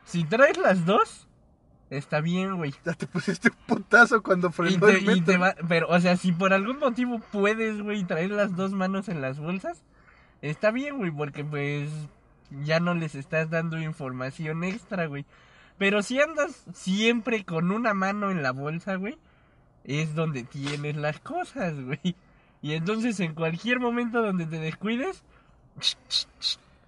Si traes las dos, está bien, güey. Ya te pusiste un putazo cuando Y frenó te, el y metro. te va, pero, o sea, si por algún motivo puedes, güey, traer las dos manos en las bolsas, está bien, güey, porque pues ya no les estás dando información extra, güey. Pero si andas siempre con una mano en la bolsa, güey, es donde tienes las cosas, güey. Y entonces en cualquier momento donde te descuides,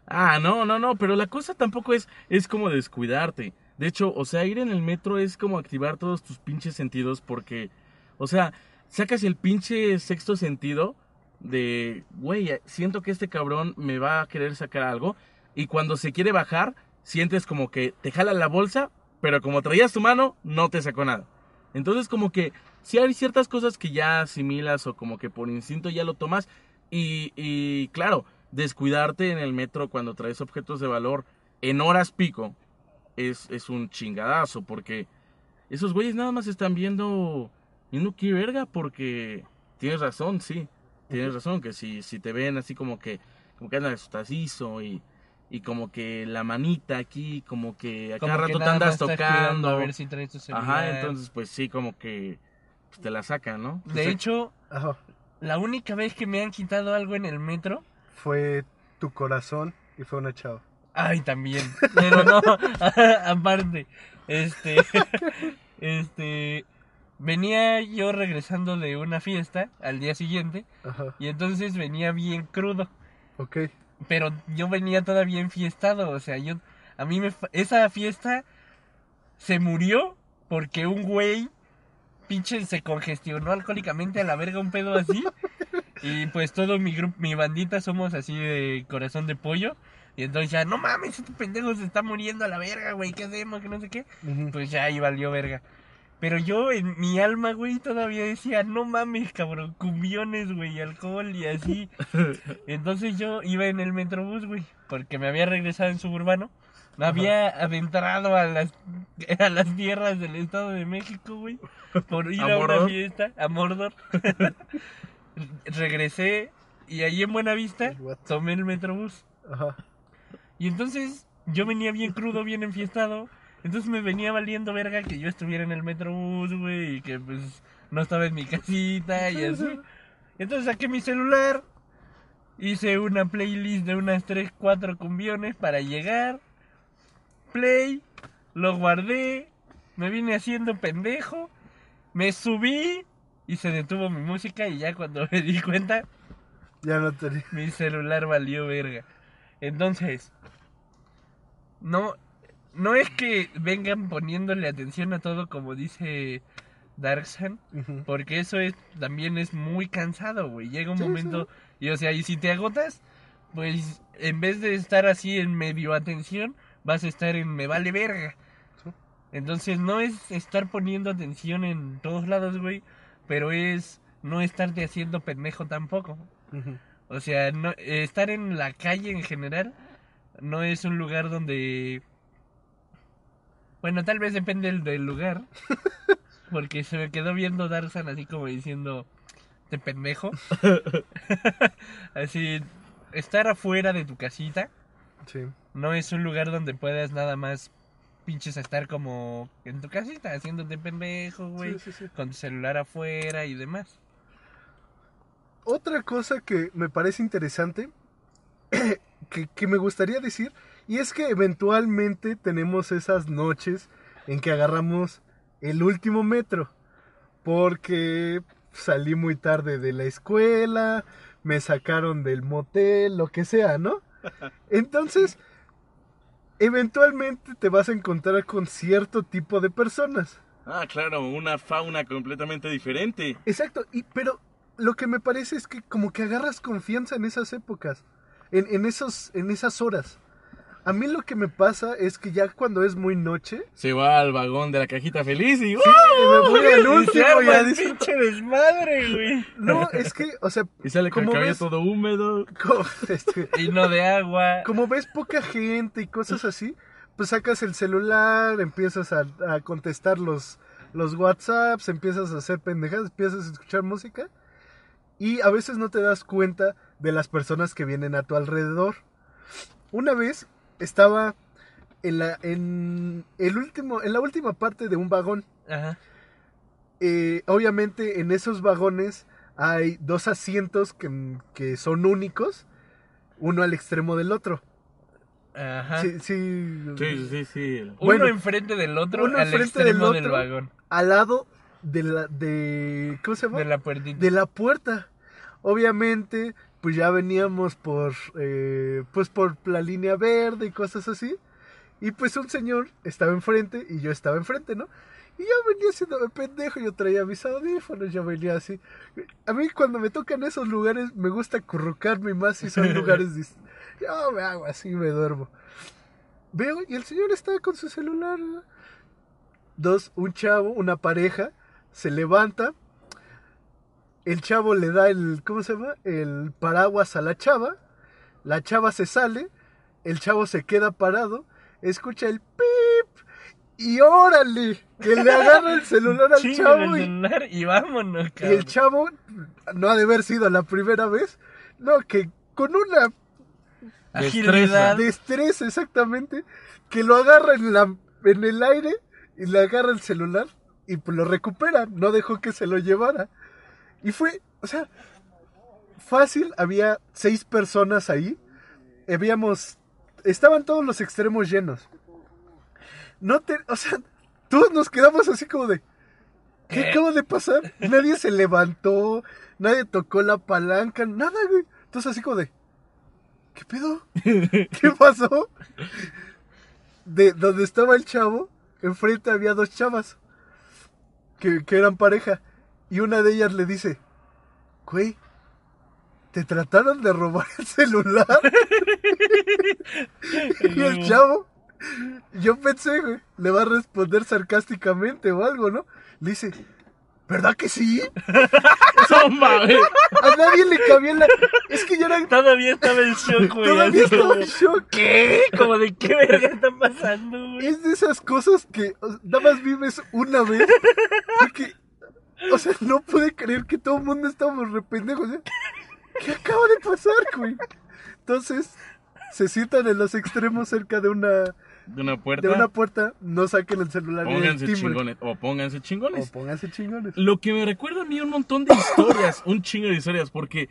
Ah, no, no, no, pero la cosa tampoco es, es como descuidarte. De hecho, o sea, ir en el metro es como activar todos tus pinches sentidos porque, o sea, sacas el pinche sexto sentido de, güey, siento que este cabrón me va a querer sacar algo y cuando se quiere bajar, sientes como que te jala la bolsa, pero como traías tu mano, no te sacó nada. Entonces como que si hay ciertas cosas que ya asimilas o como que por instinto ya lo tomas y, y claro, descuidarte en el metro cuando traes objetos de valor en horas pico es, es un chingadazo porque esos güeyes nada más están viendo viendo qué verga porque tienes razón, sí, tienes razón que si, si te ven así como que como que andas y, y como que la manita aquí, como que a Como cada que rato te andas tocando. A ver si traes tu celular. Ajá, entonces pues sí, como que pues, te la sacan, ¿no? De hecho, Ajá. la única vez que me han quitado algo en el metro. Fue tu corazón y fue una chava. Ay, también. Pero no, aparte. Este. Este. Venía yo regresando de una fiesta al día siguiente. Ajá. Y entonces venía bien crudo. Ok. Pero yo venía todavía enfiestado. O sea, yo. A mí me. Esa fiesta se murió porque un güey. Pinche se congestionó alcohólicamente a la verga un pedo así. Y pues todo mi grupo, mi bandita somos así de corazón de pollo. Y entonces ya, no mames, este pendejo se está muriendo a la verga, güey, ¿qué hacemos? Que no sé qué. Pues ya ahí valió verga. Pero yo en mi alma, güey, todavía decía, no mames, cabrón, cumbiones, güey, alcohol y así. Entonces yo iba en el metrobús, güey, porque me había regresado en suburbano. Me había adentrado a las, a las tierras del Estado de México, güey, por ir ¿A a, una fiesta, a Mordor. Regresé y ahí en Buenavista tomé el metrobús. Ajá. Y entonces yo venía bien crudo, bien enfiestado. Entonces me venía valiendo verga que yo estuviera en el metrobús, güey, y que pues no estaba en mi casita y así. Entonces saqué mi celular, hice una playlist de unas 3, 4 cumbiones para llegar. Play, lo guardé, me vine haciendo pendejo, me subí y se detuvo mi música y ya cuando me di cuenta Ya no tenía. mi celular valió verga. Entonces, no, no es que vengan poniéndole atención a todo como dice Darksan, porque eso es también es muy cansado, güey. Llega un Sí, momento y o sea, y si te agotas, pues en vez de estar así en medio atención, vas a estar en me vale verga. Sí. Entonces no es estar poniendo atención en todos lados, güey, pero es no estarte haciendo pendejo tampoco. O sea, no, estar en la calle en general no es un lugar donde... Bueno, tal vez depende del, del lugar. Porque se me quedó viendo Darsan así como diciendo, te pendejo. así, estar afuera de tu casita Sí. no es un lugar donde puedas nada más pinches estar como en tu casita haciéndote pendejo, güey. Sí, sí, sí. Con tu celular afuera y demás. Otra cosa que me parece interesante, que, que me gustaría decir, y es que eventualmente tenemos esas noches en que agarramos el último metro, porque salí muy tarde de la escuela, me sacaron del motel, lo que sea, ¿no? Entonces, eventualmente te vas a encontrar con cierto tipo de personas. Ah, claro, una fauna completamente diferente. Exacto, y, pero lo que me parece es que como que agarras confianza en esas épocas, en, en, esos, en esas horas. A mí lo que me pasa es que ya cuando es muy noche, Se va al vagón de la cajita feliz y ¡uh! me voy al último y dis- pinche desmadre, güey. No, es que, o sea, Y sale con el ¿Cómo cabello ves? todo húmedo. como, este, Y no de agua. como ves poca gente y cosas así, pues sacas el celular, empiezas a, a contestar los, los WhatsApps, empiezas a hacer pendejadas, empiezas a escuchar música y a veces no te das cuenta de las personas que vienen a tu alrededor. Una vez estaba en la, en el último, en la última parte de un vagón. Ajá. Eh, obviamente en esos vagones hay dos asientos que, que son únicos, uno al extremo del otro. Ajá. Sí, sí, Sí, sí, sí. Uno Bueno, enfrente del otro uno al extremo del vagón. Al lado de la, de, ¿cómo se llama? De la puertita. de la puerta. Obviamente, pues ya veníamos por, eh, pues por la línea verde y cosas así. Y pues un señor estaba enfrente y yo estaba enfrente, ¿no? Y yo venía haciéndome pendejo, yo traía mis audífonos, yo venía así. A mí cuando me tocan esos lugares me gusta acurrucarme más si son lugares Yo me hago así, me duermo. Veo y el señor está con su celular. Dos, un chavo, una pareja, se levanta. El chavo le da el, ¿cómo se llama? El paraguas a la chava. La chava se sale. El chavo se queda parado. Escucha el pip. Y órale, que le agarra el celular al chavo. el Y, vámonos, y cabrón. el chavo, no ha de haber sido la primera vez. No, que con una Agilidad. de estrés exactamente, que lo agarra en, la, en el aire y le agarra el celular y pues lo recupera, no dejó que se lo llevara. Y fue, o sea, fácil, había seis personas ahí, habíamos, estaban todos los extremos llenos. No te, o sea, todos nos quedamos así como de, ¿qué ¿Qué? acaba de pasar? Nadie se levantó, nadie tocó la palanca, nada, güey. Entonces así como de, ¿qué pedo? ¿Qué pasó? De donde estaba el chavo, enfrente había dos chavas que, que eran pareja. Y una de ellas le dice, güey, ¿te trataron de robar el celular? y el chavo, yo pensé, güey, le va a responder sarcásticamente o algo, ¿no? Le dice, ¿verdad que sí? No mames. A nadie le cabía la... Es que ya era... Todavía estaba en shock, güey. Todavía estaba como, en shock. ¿Qué? Como de qué verga está pasando, güey. Es de esas cosas que nada más vives una vez. Porque, o sea, no pude creer que todo el mundo estábamos re pendejos. ¿eh? ¿Qué acaba de pasar, güey? Entonces, se sientan en los extremos cerca de una, De una puerta. de una puerta, no saquen el celular el Pónganse chingones. O pónganse O chingones. pónganse chingones. Lo que me recuerda a mí un montón de historias, un chingo de historias, porque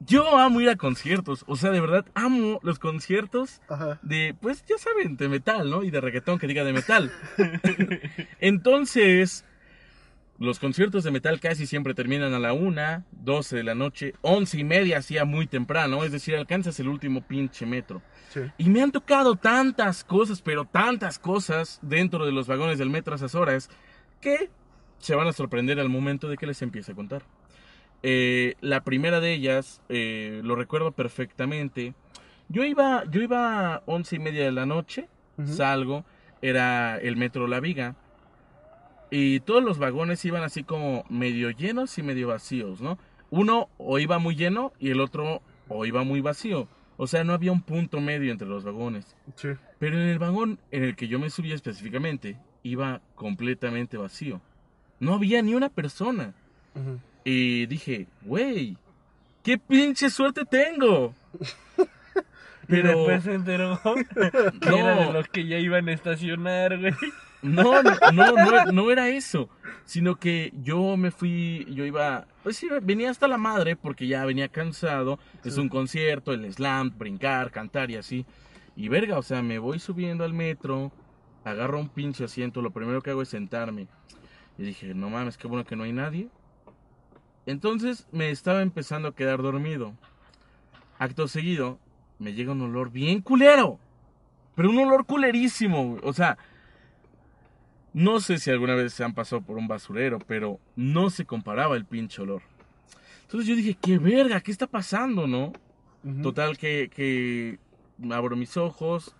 yo amo ir a conciertos, o sea, de verdad amo los conciertos Ajá. de, pues ya saben, de metal, ¿no? Y de reggaetón que diga de metal. Entonces, los conciertos de metal casi siempre terminan a la una, 12 de la noche, once y media, hacía muy temprano, es decir, alcanzas el último pinche metro. Sí. Y me han tocado tantas cosas, pero tantas cosas dentro de los vagones del metro a esas horas, que se van a sorprender al momento de que les empiece a contar. Eh, la primera de ellas, eh, lo recuerdo perfectamente. Yo iba, yo iba a once y media de la noche, salgo, era el metro La Viga, y todos los vagones iban así como medio llenos y medio vacíos, ¿no? Uno o iba muy lleno y el otro o iba muy vacío. O sea, no había un punto medio entre los vagones. Sí. Pero en el vagón en el que yo me subía específicamente, iba completamente vacío. No había ni una persona. Y dije, güey, ¿qué pinche suerte tengo? Pero después se enteró que era de No. los que ya iban a estacionar, güey. No, no, no, no, no era eso. Sino que yo me fui, yo iba, pues sí, venía hasta la madre porque ya venía cansado. Es un concierto, el slam, brincar, cantar y así. Y verga, o sea, me voy subiendo al metro, agarro un pinche asiento, lo primero que hago es sentarme. Y dije, no mames, qué bueno que no hay nadie. Entonces me estaba empezando a quedar dormido. Acto seguido, me llega un olor bien culero. Pero un olor culerísimo. O sea, no sé si alguna vez se han pasado por un basurero, pero no se comparaba el pinche olor. Entonces yo dije, qué verga, ¿qué está pasando, no? Total que, que abro mis ojos,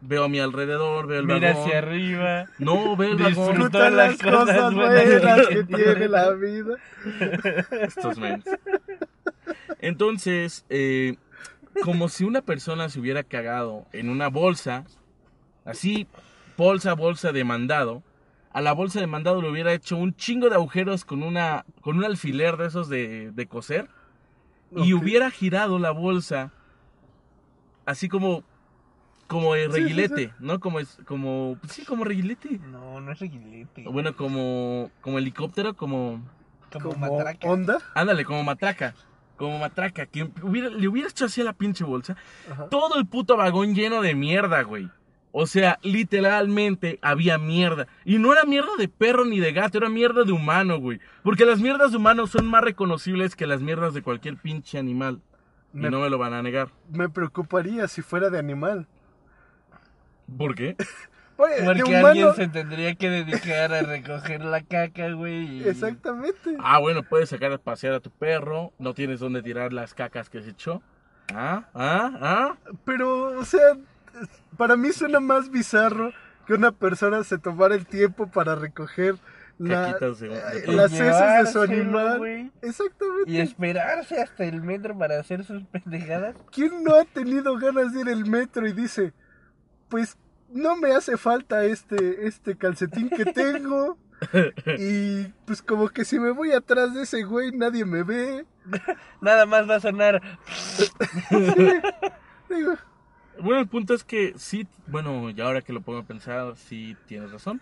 veo a mi alrededor, veo el Mira vagón. hacia arriba. No, veo el Disfruta vagón. Disfruta las cosas buenas que tiene la vida. Estos mens. Entonces, eh, como si una persona se hubiera cagado en una bolsa, así, bolsa, bolsa de mandado, a la bolsa de mandado le hubiera hecho un chingo de agujeros con una, con un alfiler de esos de, de coser, y hubiera girado la bolsa, así como, como el Sí, sí, reguilete, ¿no? Como es, como, sí, como reguilete. No, no es reguilete. O Bueno, como, como helicóptero, como... como, Como matraca. onda. Ándale, como matraca. Como matraca. Que hubiera- le hubieras hecho así a la pinche bolsa. Ajá. Todo el puto vagón lleno de mierda, güey. O sea, literalmente había mierda. Y no era mierda de perro ni de gato, era mierda de humano, güey. Porque las mierdas de humanos son más reconocibles que las mierdas de cualquier pinche animal. Y no me lo van a negar. Me preocuparía si fuera de animal. ¿Por qué? Oye, de Porque humano. alguien se tendría que dedicar a recoger la caca, güey. y- Exactamente. Ah, bueno, puedes sacar a pasear a tu perro. No tienes dónde tirar las cacas que se echó. Ah, ah, ah. Pero, o sea, para mí suena más bizarro que una persona se tomara el tiempo para recoger la, de- de eh, perro. las heces de su animal. güey. Exactamente. Y esperarse hasta el metro para hacer sus pendejadas. ¿Quién no ha tenido ganas de ir al metro y dice, pues no me hace falta este, este calcetín que tengo? y pues como que si me voy atrás de ese güey nadie me ve. Nada más va a sonar. Digo, Bueno, el punto es que sí, bueno, ya ahora que lo pongo a pensar, sí tienes razón.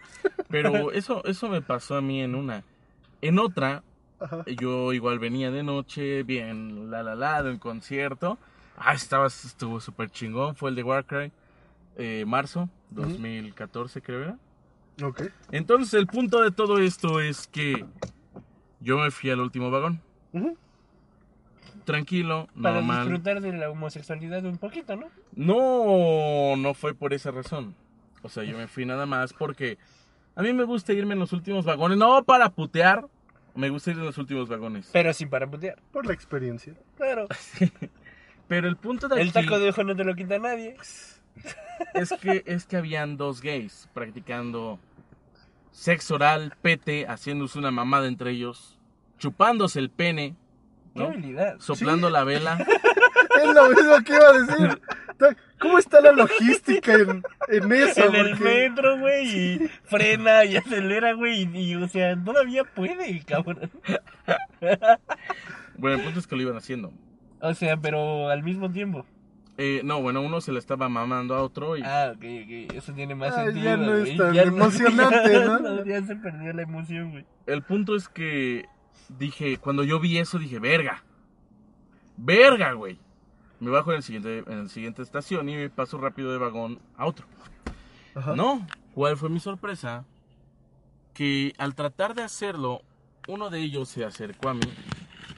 Pero eso, eso me pasó a mí en una. En otra, Ajá. yo igual venía de noche, bien la la la, de un concierto. Ah, estaba, estuvo súper chingón, fue el de Warcry, eh, marzo 2014 creo era. Ok. Entonces el punto de todo esto es que yo me fui al último vagón, Ujú. Tranquilo, Para normal. disfrutar de la homosexualidad un poquito, ¿no? No, no fue por esa razón. O sea, yo me fui nada más porque a mí me gusta irme en los últimos vagones, no para putear, me gusta ir en los últimos vagones. Pero sin para putear. Por la experiencia. Claro. Pero el punto de El aquí taco de ojo no te lo quita nadie. es que es que habían dos gays practicando sexo oral, pete, haciéndose una mamada entre ellos, chupándose el pene, Qué habilidad. soplando la vela. Es lo mismo que iba a decir. ¿Cómo está la logística en, en eso? En el Porque- metro, güey, y frena y acelera, güey, y, y, o sea, todavía puede, cabrón. Bueno, el punto es que lo iban haciendo. O sea, pero al mismo tiempo. Eh, no, bueno, uno se le estaba mamando a otro y Ah, ok, ok, eso tiene más Ah, sentido. ya no es tan Ya emocionante, ¿no? Ya se perdió la emoción, güey. el punto es que dije, cuando yo vi eso dije, verga. Verga, güey. Me bajo en el siguiente en la siguiente estación y me paso rápido de vagón a otro. Ajá. No, ¿cuál fue mi sorpresa? Que al tratar de hacerlo, uno de ellos se acercó a mí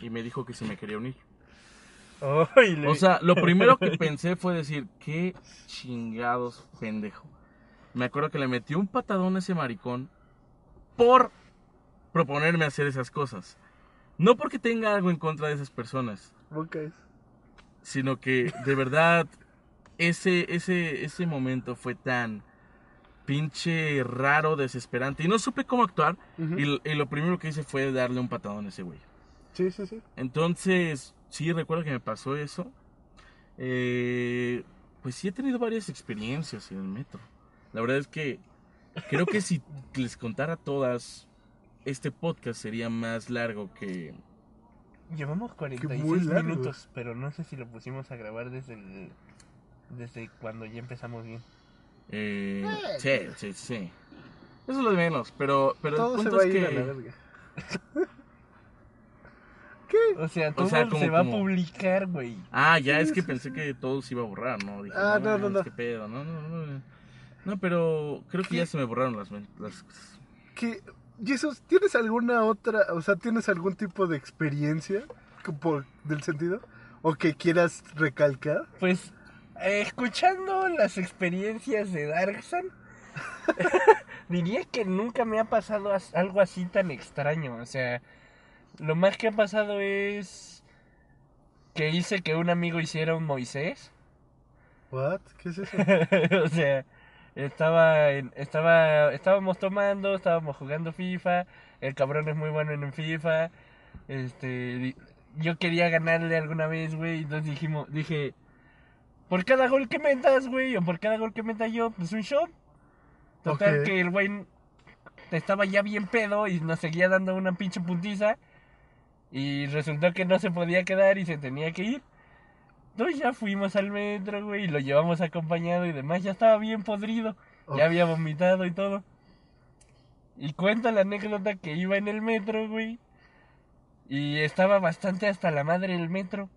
y me dijo que se me quería unir. O sea, lo primero que pensé fue decir, qué chingados pendejo. Me acuerdo que le metí un patadón a ese maricón por proponerme hacer esas cosas. No porque tenga algo en contra de esas personas, Ok. sino que de verdad ese, ese, ese momento fue tan pinche raro, desesperante y no supe cómo actuar y lo primero que hice fue darle un patadón a ese güey. Sí, sí, sí. Entonces, sí, recuerdo que me pasó eso. Eh, pues sí he tenido varias experiencias en el metro. La verdad es que creo que si les contara todas, este podcast sería más largo que... Llevamos muy 46 largo. minutos, pero no sé si lo pusimos a grabar desde el- desde cuando ya empezamos bien. eh, sí, sí, sí. Eso es lo de menos, pero, pero Todo el se punto a es ir que... a la verga. O sea, todo sea, como- se va como- a publicar, güey. Ah, ya, es que pensé que todo se iba a borrar, ¿no? Dije, Ah, no, no, no. qué pedo, no, no, no. No, pero creo que ya se me borraron las, men- las cosas. ¿Qué? Jesús, ¿tienes alguna otra, o sea, tienes algún tipo de experiencia que por, del sentido? ¿O que quieras recalcar? Pues, eh, escuchando las experiencias de Darksan, diría que nunca me ha pasado as- algo así tan extraño. O sea, lo más que ha pasado es que hice que un amigo hiciera un Moisés. ¿What? ¿Qué es eso? o sea, estaba, en- estaba, estábamos tomando, estábamos jugando FIFA, el cabrón es muy bueno en FIFA, este, yo quería ganarle alguna vez, güey, entonces dijimos, dije, por cada gol que metas, güey, o por cada gol que meta yo, pues un shot. Total que el güey estaba ya bien pedo y nos seguía dando una pinche puntiza. Y resultó que no se podía quedar y se tenía que ir. Entonces ya fuimos al metro, güey, y lo llevamos acompañado y demás. Ya estaba bien podrido. Ya había vomitado y todo. Y cuenta la anécdota que iba en el metro, güey. Y estaba bastante hasta la madre el metro.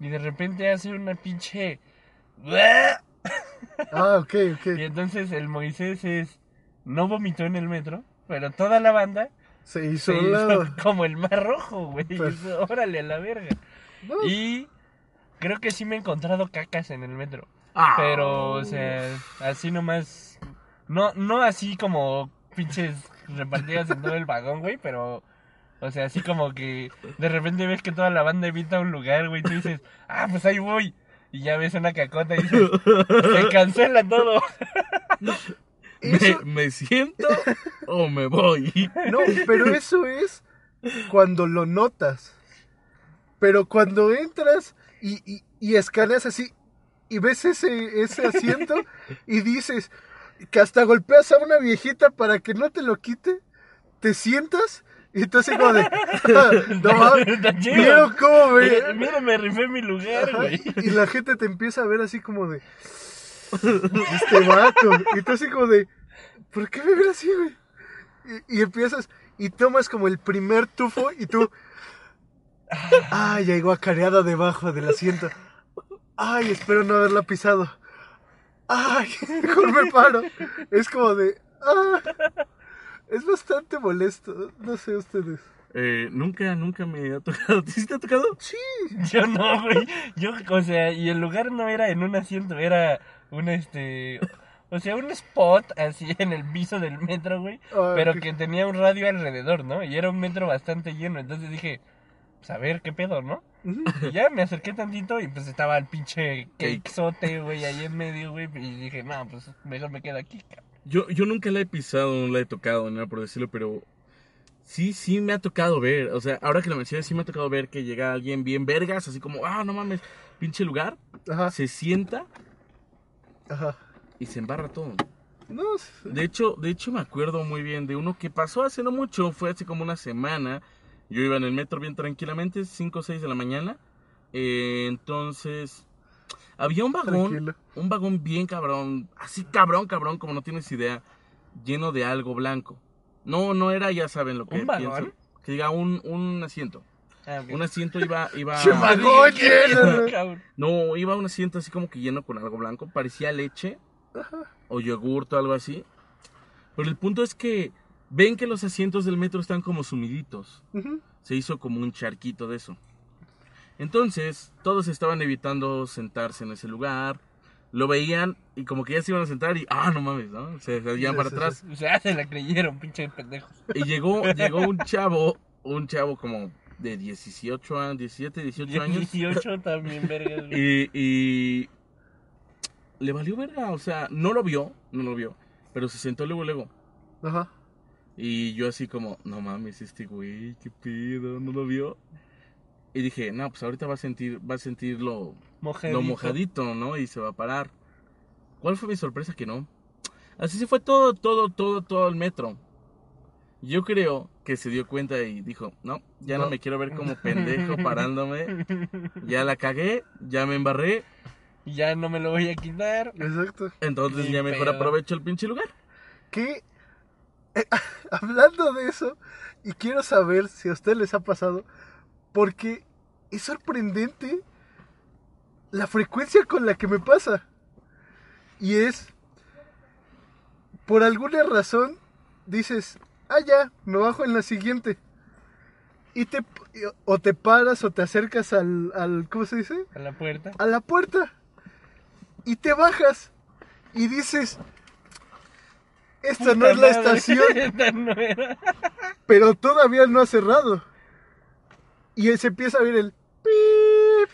Y de repente hace una pinche... Ah, ok, Y ok. entonces el Moisés es... No vomitó en el metro, pero toda la banda Se hizo se como el mar rojo, güey. Pues- Órale a la verga. No, Y creo que sí me he encontrado cacas en el metro. Ah. Pero, o sea, así nomás. No, no así como pinches repartidas en todo el vagón, güey, pero. O sea, así como que de repente ves que toda la banda evita un lugar, güey, y tú dices, ah, pues ahí voy. Y ya ves una cacota y dices, se cancela todo. Eso- ¿Me, me siento o me voy? No, pero eso es cuando lo notas. Pero cuando entras y, y, y escaneas así y ves ese, ese asiento y dices que hasta golpeas a una viejita para que no te lo quite, te sientas y tú así como de... no mames, Está chido. ¿Vieron cómo me...? Mira, me rifé mi lugar, güey. Y la gente te empieza a ver así como de... Este vato. Y tú así como de... ¿Por qué me ven así, güey? Y, y empiezas... Y tomas como el primer tufo y tú... Ay, llegó acareada debajo del asiento. Ay, espero no haberla pisado. Ay, mejor me paro. Es como de... ah, es bastante molesto. No sé ustedes. Eh, nunca, nunca me ha tocado. ¿Sí te ha tocado? Sí. Yo no, güey. Yo, o sea, y el lugar no era en un asiento, era un este. O sea, un spot así en el piso del metro, güey. Ah, Pero que tenía un radio alrededor, ¿no? Y era un metro bastante lleno. Entonces dije, pues a ver qué pedo, ¿no? Y ya me acerqué tantito y pues estaba el pinche Cake. cakezote, güey, ahí en medio, güey. Y dije, no, pues mejor me quedo aquí, cabrón. Yo, yo nunca la he pisado, no la he tocado, nada por decirlo, pero sí, sí me ha tocado ver. O sea, ahora que lo mencionas, sí me ha tocado ver que llega alguien bien vergas, así como, ah, no mames, pinche lugar. Ajá, Se sienta ajá. y se embarra todo. No, De hecho, de hecho me acuerdo muy bien de uno que pasó hace no mucho, fue hace como una semana. Yo iba en el metro bien tranquilamente, 5 o 6 de la mañana. Eh, entonces, había un vagón, Tranquilo. un vagón bien cabrón, así cabrón, cabrón, como no tienes idea, lleno de algo blanco. No, no era, ya saben lo que ¿Un vagón? Que diga un, un asiento. Ah. Un asiento iba, iba. Che, vagón lleno. Cabrón. No, iba un asiento así como que lleno con algo blanco. Parecía leche o yogurt o algo así. Pero el punto es que ven que los asientos del metro están como sumiditos. Se hizo como un charquito de eso. Entonces, todos estaban evitando sentarse en ese lugar. Lo veían y como que ya se iban a sentar y, ah, no mames, ¿no? Se salían para atrás. O sea, se la creyeron, pinche pendejos. Y llegó, llegó un chavo, un chavo como de 18 años, 17, 18 años. 18 también, vergas. güey. Y, y le valió verga, o sea, no lo vio, no lo vio, pero se sentó luego, luego. Ajá. Y yo así como, no mames, este güey, qué pedo, no lo vio. Y dije, no, pues ahorita va a sentir, va a sentir lo, Mojadito. lo mojadito, ¿no? Y se va a parar. ¿Cuál fue mi sorpresa que no? Así se fue todo, todo, todo, todo el metro. Yo creo que se dio cuenta y dijo, no, ya no, No. me quiero ver como pendejo parándome. Ya la cagué, ya me embarré, Ya no me lo voy a quitar. Exacto. entonces ya mejor pedo. aprovecho el pinche lugar. Que eh, hablando de eso, y quiero saber si a usted les ha pasado, porque es sorprendente la frecuencia con la que me pasa. Y es, por alguna razón, dices, ah, ya, me bajo en la siguiente. Y te, o te paras o te acercas al, al ¿cómo se dice? A la puerta. a la puerta y te bajas y dices, esta no es la madre, estación, esta no era. pero todavía no ha cerrado. Y se empieza a ver el pip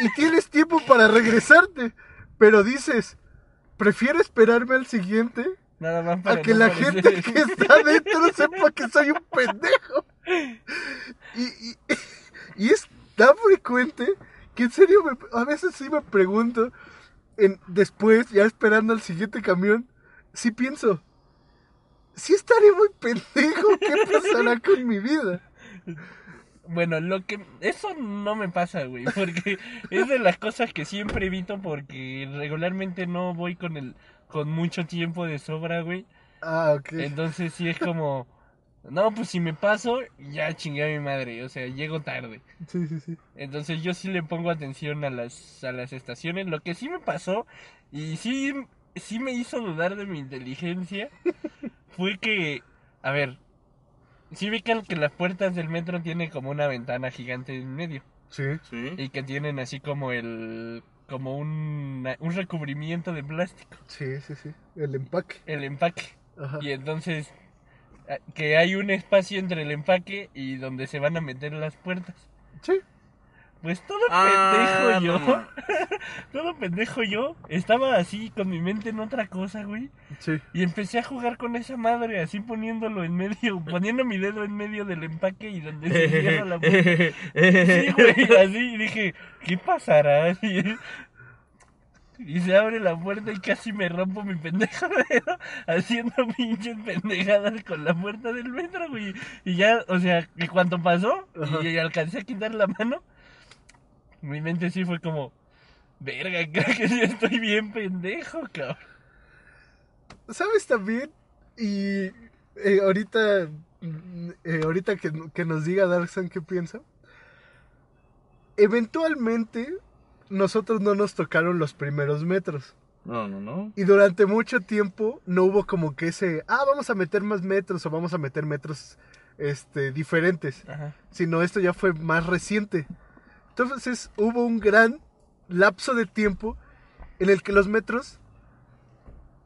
y tienes tiempo para regresarte, pero dices, prefiero esperarme al siguiente Nada más para a que no la parecer- gente que está adentro sepa que soy un pendejo. Y, y, y es tan frecuente que en serio me- a veces sí me pregunto, en, después, ya esperando al siguiente camión, sí pienso, sí estaré muy pendejo, ¿qué pasará con mi vida? Bueno, lo que... Eso no me pasa, güey, porque es de las cosas que siempre evito porque regularmente no voy con el... con mucho tiempo de sobra, güey. Ah, ok. Entonces sí es como... No, pues si me paso, ya chingué a mi madre, o sea, llego tarde. Sí, sí, sí. Entonces yo sí le pongo atención a las, a las estaciones. Lo que sí me pasó, y sí, sí me hizo dudar de mi inteligencia, fue que, a ver, sí vi que, que las puertas del metro tienen como una ventana gigante en medio. Sí. Sí. Y que tienen así como el, como un, un recubrimiento de plástico, Sí, sí, sí. El empaque. el empaque. Ajá. Y entonces, a- que hay un espacio entre el empaque y donde se van a meter las puertas. Sí. Pues todo Ah, pendejo yo. no. Todo pendejo yo. Estaba así con mi mente en otra cosa, güey. Sí. Y empecé a jugar con esa madre, así poniéndolo en medio, poniendo mi dedo en medio del empaque y donde se cierra la puerta. Sí, güey, así. Y dije, ¿qué pasará? Y- Y se abre la puerta y casi me rompo mi pendejo dedo haciendo pinches pendejadas con la puerta del metro, güey. Y ya, o sea, y cuando pasó Ajá. y alcancé a quitar la mano, mi mente sí fue como, verga, creo que sí estoy bien pendejo, cabrón. ¿Sabes también? Y eh, ahorita, mm, eh, ahorita que, que nos diga Darksan qué piensa. Eventualmente, nosotros no nos tocaron los primeros metros. No, no, no. Y durante mucho tiempo no hubo como que ese, ah, vamos a meter más metros o vamos a meter metros este, diferentes. Ajá. Sino esto ya fue más reciente. Entonces hubo un gran lapso de tiempo en el que los metros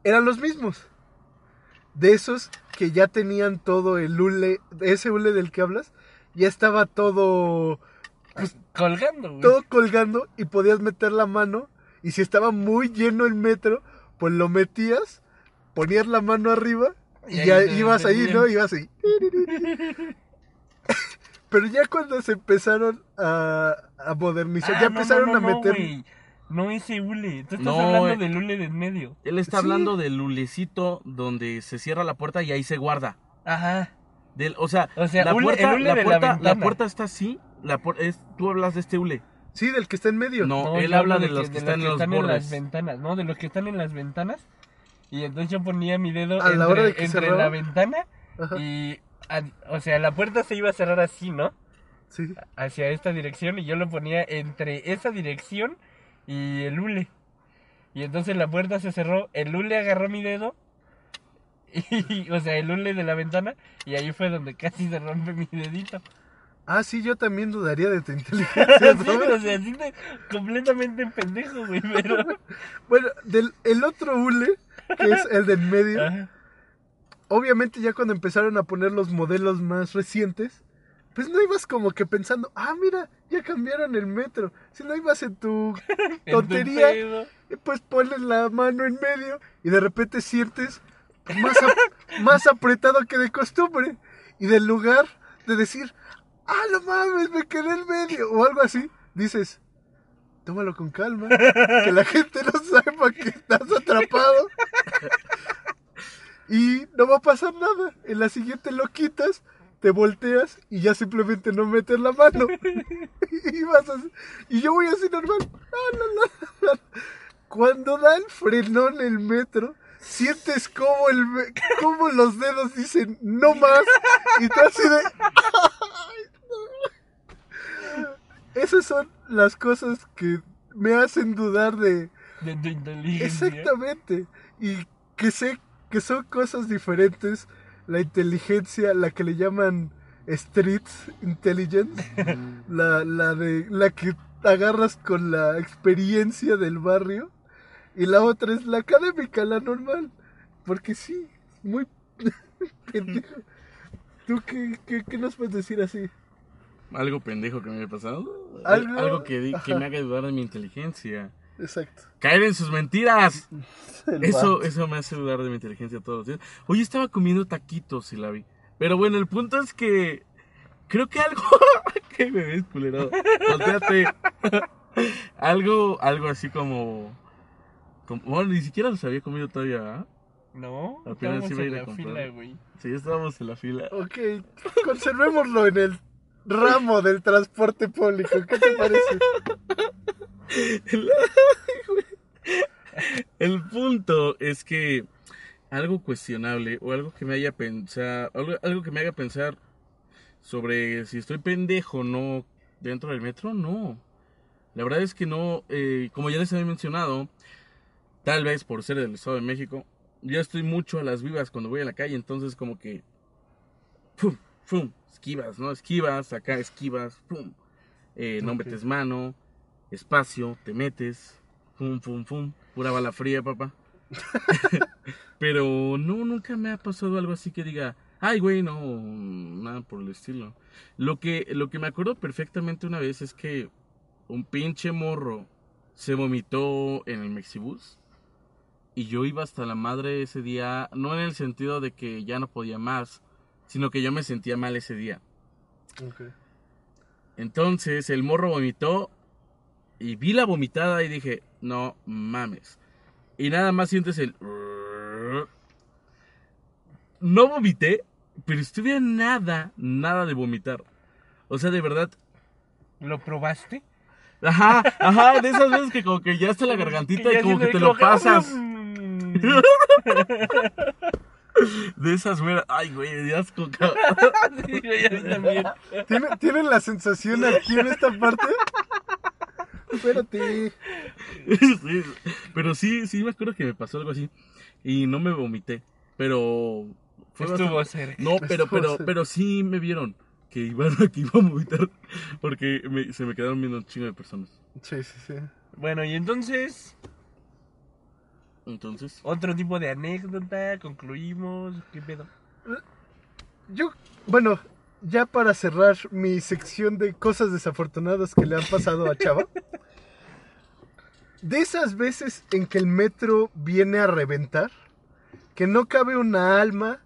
eran los mismos. De esos que ya tenían todo el hule, ese hule del que hablas, ya estaba todo, pues, Colgando, güey. todo colgando y podías meter la mano y si estaba muy lleno el metro, pues lo metías, ponías la mano arriba y, ya ibas ahí. ¿no? Ibas ahí. Pero ya cuando se empezaron a, a modernizar, Ah, ya no, empezaron no, no, a no, meter... No ese hule. Tú estás No, hablando eh. del hule de en medio. Él está Sí. hablando del lulecito donde se cierra la puerta y ahí se guarda. Ajá. Del, o sea, O sea, la, hule- puerta, la, la puerta, la puerta está así. La es, tú hablas de este hule. Sí, del que está en medio. No, él habla de los que de están en las ventanas, ¿no? De los que están en las ventanas. Y entonces yo ponía mi dedo A la entre, hora de que entre la ventana Ajá, y... a- o sea, la puerta se iba a cerrar así, ¿no? sí. Hacia esta dirección y yo lo ponía entre esa dirección y el hule. Y entonces la puerta se cerró, el hule agarró mi dedo, y, o sea, el hule de la ventana, y ahí fue donde casi se rompe mi dedito. Ah, sí, yo también dudaría de tu inteligencia. Sí, o sea, sí te- completamente pendejo, güey, pero... Bueno, del el otro hule, que es el del medio, Ajá. Obviamente ya cuando empezaron a poner los modelos más recientes, pues no ibas como que pensando, ah, mira, ya cambiaron el metro. Si no ibas en tu En tu tontería, y pues pones la mano en medio y de repente sientes más, ap- más apretado que de costumbre. Y del lugar de decir, ah, no mames, me quedé en medio o algo así, dices, tómalo con calma, que la gente no sepa que estás atrapado. Y no va a pasar nada. En la siguiente lo quitas, te volteas y ya simplemente no metes la mano. y, vas así- y yo voy así normal. Ah, no, no, no. Cuando da el frenón el metro, sientes como, el, como los dedos dicen no más. Y tú así de. Esas son las cosas que me hacen dudar de. De inteligencia. Exactamente. Y que sé que son cosas diferentes. La inteligencia, la que le llaman street intelligence, la, la de la que agarras con la experiencia del barrio. Y la otra es la académica, la normal. Porque sí, muy pendejo. ¿Tú qué, qué, qué nos puedes decir así? Algo pendejo que me haya pasado. Algo- Algo, que, que me haga dudar de mi inteligencia. Exacto. Caer en sus mentiras. El Eso, eso me hace dudar de mi inteligencia todos los días. Hoy estaba comiendo taquitos y la vi. Pero bueno, el punto es que creo que algo que me ves culero. Volteate. algo, algo así como, como- bueno, ni siquiera los había comido todavía. ¿ah? No, Apenas iba a en ir a la comprar. fila, güey. Sí, estábamos en la fila. Ok, conservémoslo en el ramo del transporte público. ¿Qué te parece? El punto es que algo cuestionable o algo que me haya pensado, algo, algo que me haga pensar sobre si estoy pendejo o no dentro del metro, no. La verdad es que no, eh, como ya les había mencionado, tal vez por ser del Estado de México, yo estoy mucho a las vivas cuando voy a la calle, entonces como que, pum, pum, esquivas, ¿no? Esquivas, acá esquivas, pum, eh, no metes mano, espacio, te metes, pum, pum, pum, pura bala fría, papá. Pero no, nunca me ha pasado algo así que diga, ay, güey, no, nada por el estilo. Lo que, lo que me acuerdo perfectamente una vez es que un pinche morro se vomitó en el Mexibus. Y yo iba hasta la madre ese día, no en el sentido de que ya no podía más, sino que yo me sentía mal ese día. Ok. Entonces el morro vomitó Y vi la vomitada y dije, no mames. Y nada más sientes el... No vomité, pero estuve a nada, nada de vomitar. O sea, de verdad, ¿Lo probaste? Ajá, ajá, de esas veces que como que ya está la gargantita y como que te lo pasas. mm. De esas veras. Ay, güey, de asco, cabrón. Sí, güey, a mí también. ¿Tienen, ¿Tienen la sensación aquí en esta parte? Espérate. Sí, Pero sí, sí me acuerdo que me pasó algo así. Y no me vomité. Pero. fue Estuvo bastante-. No, pero, pero, pero sí me vieron que iban que iba a vomitar. Porque me- se me quedaron viendo un chingo de personas. Sí, sí, sí. Bueno, y entonces, Entonces. otro tipo de anécdota, concluimos, ¿qué pedo? Yo, bueno, ya para cerrar mi sección de cosas desafortunadas que le han pasado a Chava. De esas veces en que el metro viene a reventar, que no cabe una alma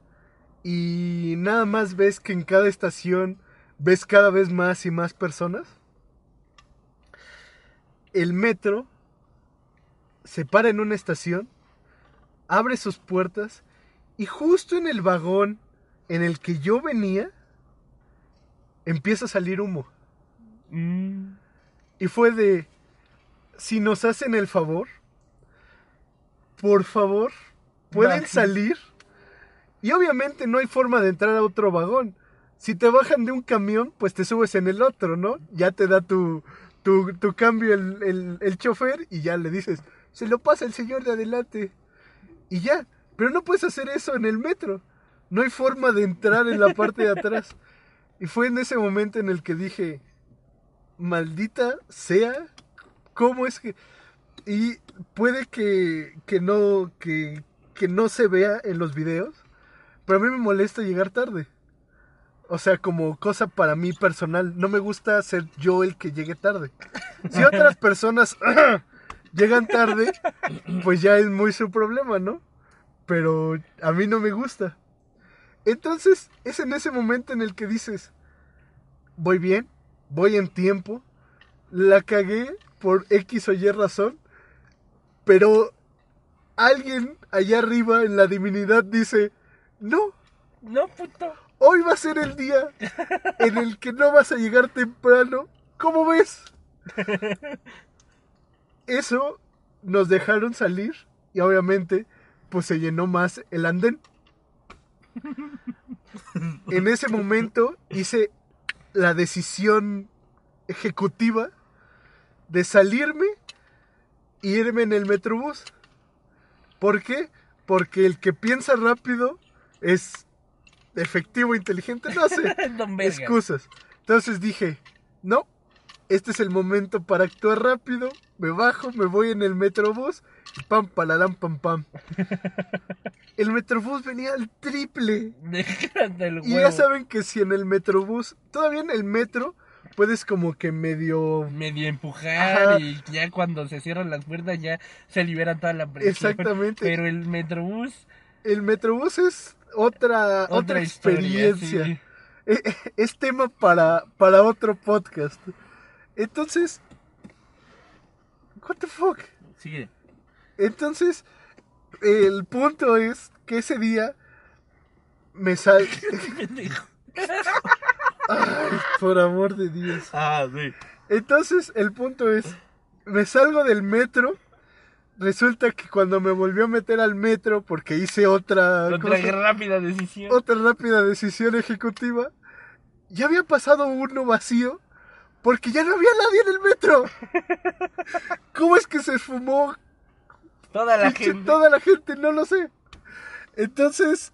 y nada más ves que en cada estación ves cada vez más y más personas. El metro se para en una estación, abre sus puertas y justo en el vagón en el que yo venía empieza a salir humo. Mm, Y fue de, si nos hacen el favor, por favor, pueden salir. Y obviamente no hay forma de entrar a otro vagón. Si te bajan de un camión, pues te subes en el otro, ¿no? Ya te da tu, tu, tu cambio el, el, el chofer y ya le dices, se lo pasa el señor de adelante. Y ya, pero no puedes hacer eso en el metro. No hay forma de entrar en la parte de atrás. Y fue en ese momento en el que dije, maldita sea, ¿cómo es que...? Y puede que, que, no, que, que no se vea en los videos, pero a mí me molesta llegar tarde. O sea, como cosa para mí personal. No me gusta ser yo el que llegue tarde. Si otras personas llegan tarde, pues ya es muy su problema, ¿no? Pero a mí no me gusta. Entonces, es en ese momento en el que dices, voy bien, voy en tiempo, la cagué por X o Y razón, pero alguien allá arriba en la divinidad dice, no, No, puto. hoy va a ser el día en el que no vas a llegar temprano, ¿cómo ves? Eso nos dejaron salir y obviamente pues se llenó más el andén. En ese momento hice la decisión ejecutiva de salirme y irme en el metrobús. ¿Por qué? Porque el que piensa rápido es efectivo, inteligente, no sé Don excusas. Entonces dije, no, este es el momento para actuar rápido. Me bajo, me voy en el metrobús y pam, palarán, pam, pam. El metrobús venía al triple. Déjate el Y huevo. ya saben que si en el metrobús, todavía en el metro, puedes como que medio... Medio empujar Ajá. y ya cuando se cierran las puertas ya se libera toda la presión. Exactamente. Pero el metrobús, El metrobús es otra, otra, otra, historia. experiencia. sí. Eh, eh, es tema para, para otro podcast. Entonces, what the fuck? Sigue. Entonces, el punto es que ese día me sal... Ay, por amor de Dios. Ah, sí. Entonces, el punto es, me salgo del metro. Resulta que cuando me volvió a meter al metro, porque hice otra, Otra cosa- rápida decisión. otra rápida decisión ejecutiva, ya había pasado uno vacío, porque ya no había nadie en el metro. ¿Cómo es que se esfumó Toda la Pinche gente. Toda la gente, no lo sé. Entonces,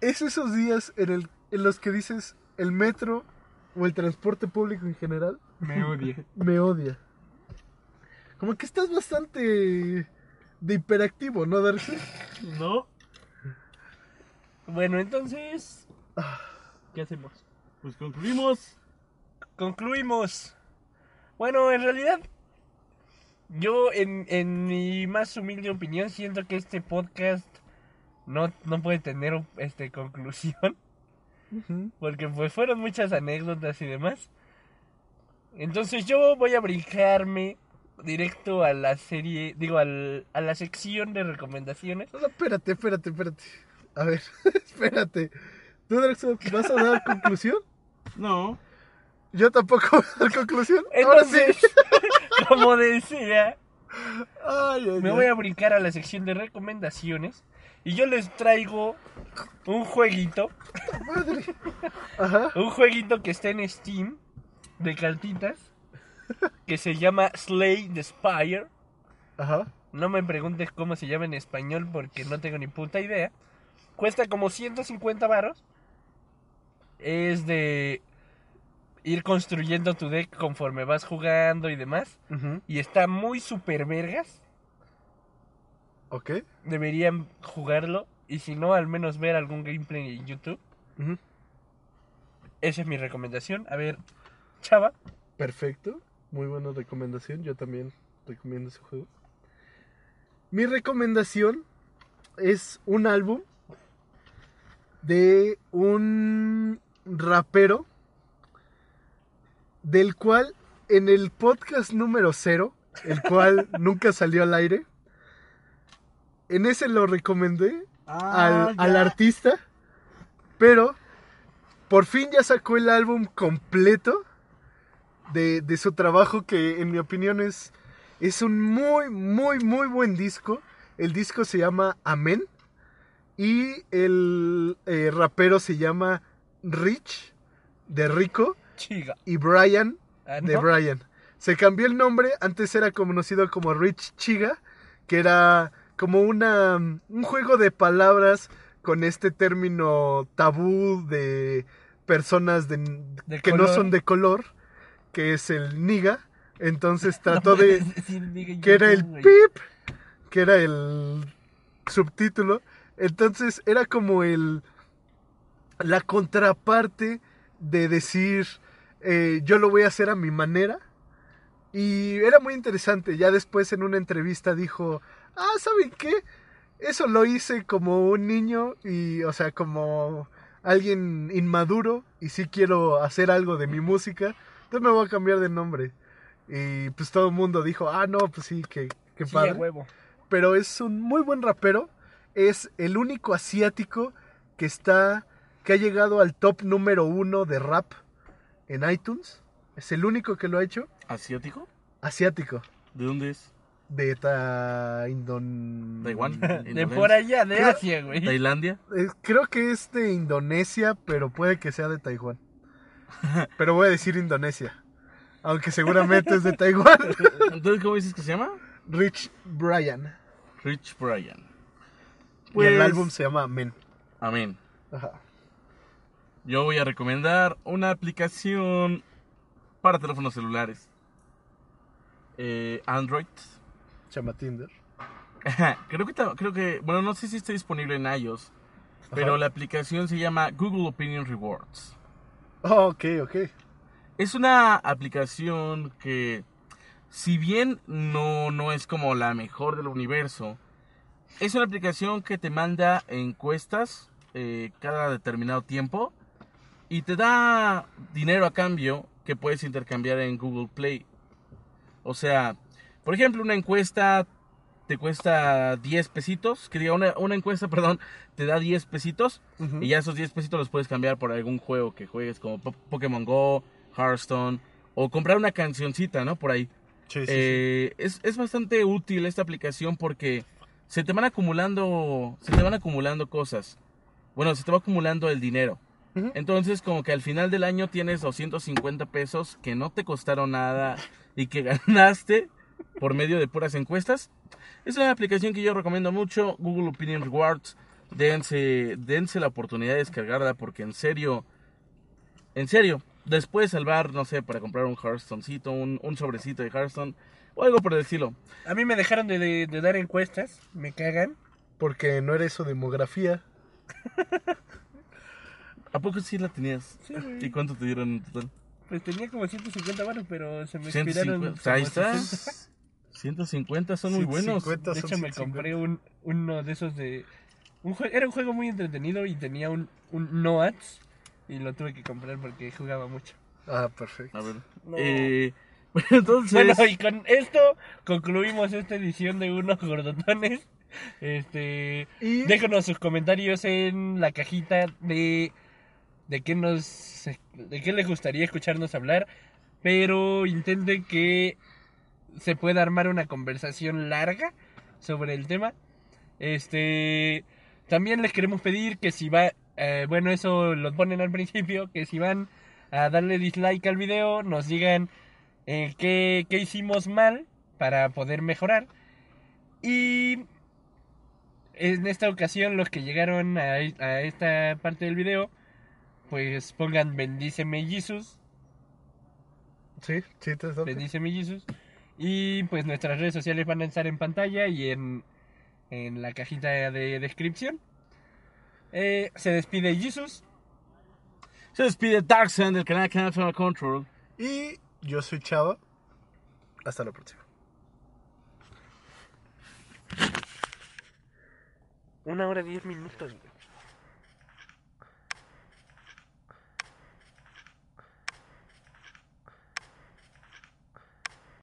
es esos días en, el, en los que dices el metro o el transporte público en general Me odia. me odia. Como que estás bastante de hiperactivo, ¿no, Darcy? ¿No? Bueno, entonces. Ah. ¿Qué hacemos? Pues concluimos. Concluimos. Bueno, en realidad. Yo, en, en mi más humilde opinión, siento que este podcast no, no puede tener este conclusión. Porque pues fueron muchas anécdotas y demás. Entonces yo voy a brincarme directo a la serie, digo, al, a la sección de recomendaciones. No, no, espérate, espérate, espérate. A ver, espérate. ¿Tú, Draxo, vas a dar conclusión? No. Yo tampoco voy a dar conclusión. Sí. Entonces, como decía, Ay, me voy a brincar a la sección de recomendaciones y yo les traigo un jueguito, Madre. Ajá. un jueguito que está en Steam de cartitas que se llama Slay the Spire. Ajá. No me preguntes cómo se llama en español porque no tengo ni puta idea. Cuesta como 150 varos. Es de ir construyendo tu deck conforme vas jugando y demás. Y está muy super vergas. Ok. Deberían jugarlo. Y si no, al menos ver algún gameplay en YouTube. Esa es mi recomendación. A ver, chava. Perfecto. Muy buena recomendación. Yo también recomiendo ese juego. Mi recomendación es un álbum de un rapero del cual en el podcast número cero, el cual nunca salió al aire, en ese lo recomendé al, al artista, pero por fin ya sacó el álbum completo de, de su trabajo que en mi opinión es, es un muy, muy, muy buen disco. El disco se llama Amén y el eh, rapero se llama Rich, de Rico, Chiga. y Brian, Ah, de. Brian. Se cambió el nombre, antes era conocido como Rich Chiga, que era como una, un juego de palabras con este término tabú de personas de, De que no son de color, que es el niga. Entonces No trató de decir, que era el pip, que era el subtítulo. Entonces era como el la contraparte de decir eh, yo lo voy a hacer a mi manera. Y era muy interesante. Ya después en una entrevista dijo, ah, ¿saben qué? Eso lo hice como un niño y, o sea, como alguien inmaduro y sí quiero hacer algo de mi música. Entonces me voy a cambiar de nombre. Y pues todo el mundo dijo, ah, no, pues sí, que, que Sí, padre a huevo. pero es un muy buen rapero. Es el único asiático que está, que ha llegado al top número uno de rap en iTunes. Es el único que lo ha hecho. ¿Asiático? Asiático. ¿De dónde es? De ta... Indon... ¿Taiwán? De ¿Indonesia? por allá, de Creo- Asia, güey. ¿Tailandia? Eh, creo que es de Indonesia, pero puede que sea de Taiwán. Pero voy a decir Indonesia. Aunque seguramente es de Taiwán. Entonces, ¿cómo dices que se llama? Rich Brian. Rich Brian. y el Pues- álbum se llama Men. Amén. Ajá. Yo voy a recomendar una aplicación para teléfonos celulares. Eh, Android. Se llama Tinder. creo que creo que bueno no sé si está disponible en iOS, pero la aplicación se llama Google Opinion Rewards. Oh, ok, ok. Es una aplicación que, si bien no, no es como la mejor del universo, es una aplicación que te manda encuestas eh, cada determinado tiempo y te da dinero a cambio que puedes intercambiar en Google Play. O sea, por ejemplo, una encuesta te cuesta 10 pesitos, que diga, una, una encuesta, perdón, te da 10 pesitos y ya esos 10 pesitos los puedes cambiar por algún juego que juegues como Po- Pokémon Go, Hearthstone o comprar una cancioncita, ¿no? Por ahí. Sí, sí, sí. Eh, Es, es bastante útil esta aplicación porque se te van acumulando, se te van acumulando cosas. Bueno, se te va acumulando el dinero. Entonces, como que al final del año tienes 250 pesos que no te costaron nada y que ganaste por medio de puras encuestas. Es una aplicación que yo recomiendo mucho, Google Opinion Rewards. Dense, dense la oportunidad de descargarla porque en serio, en serio, después salvar, no sé, para comprar un Hearthstonecito, un, un sobrecito de Hearthstone o algo por el estilo. A mí me dejaron de, de- de dar encuestas, me cagan. Porque no eres su demografía. ¿A poco sí la tenías? Sí, güey. ¿Y cuánto te dieron en total? Pues tenía como 150 varos, pero se me expiraron 150. Ahí como está. 60. 150 son muy buenos. 150 De hecho, me 150. compré un, uno de esos de... Un jue- era un juego muy entretenido y tenía un, un no ads y lo tuve que comprar porque jugaba mucho. Ah, perfecto. A ver. No. Eh, Entonces, Bueno, y con esto concluimos esta edición de Unos Gordotones. Este, Y déjanos sus comentarios en la cajita de de qué nos de qué les gustaría escucharnos hablar, pero intenten que se pueda armar una conversación larga sobre el tema. Este, también les queremos pedir que si va, eh, bueno, eso lo ponen al principio, que si van a darle dislike al video, nos digan eh, qué, qué hicimos mal para poder mejorar. Y en esta ocasión, los que llegaron a esta parte del video, pues pongan bendíceme Jesus, sí, sí, te toca. bendíceme Jesus. Y pues nuestras redes sociales van a estar en pantalla y en, en la cajita de descripción. Eh, se despide Jesus. se despide Darkson del canal Canal Control. Y yo soy Chava. Hasta la próxima. Una hora diez minutos. güey.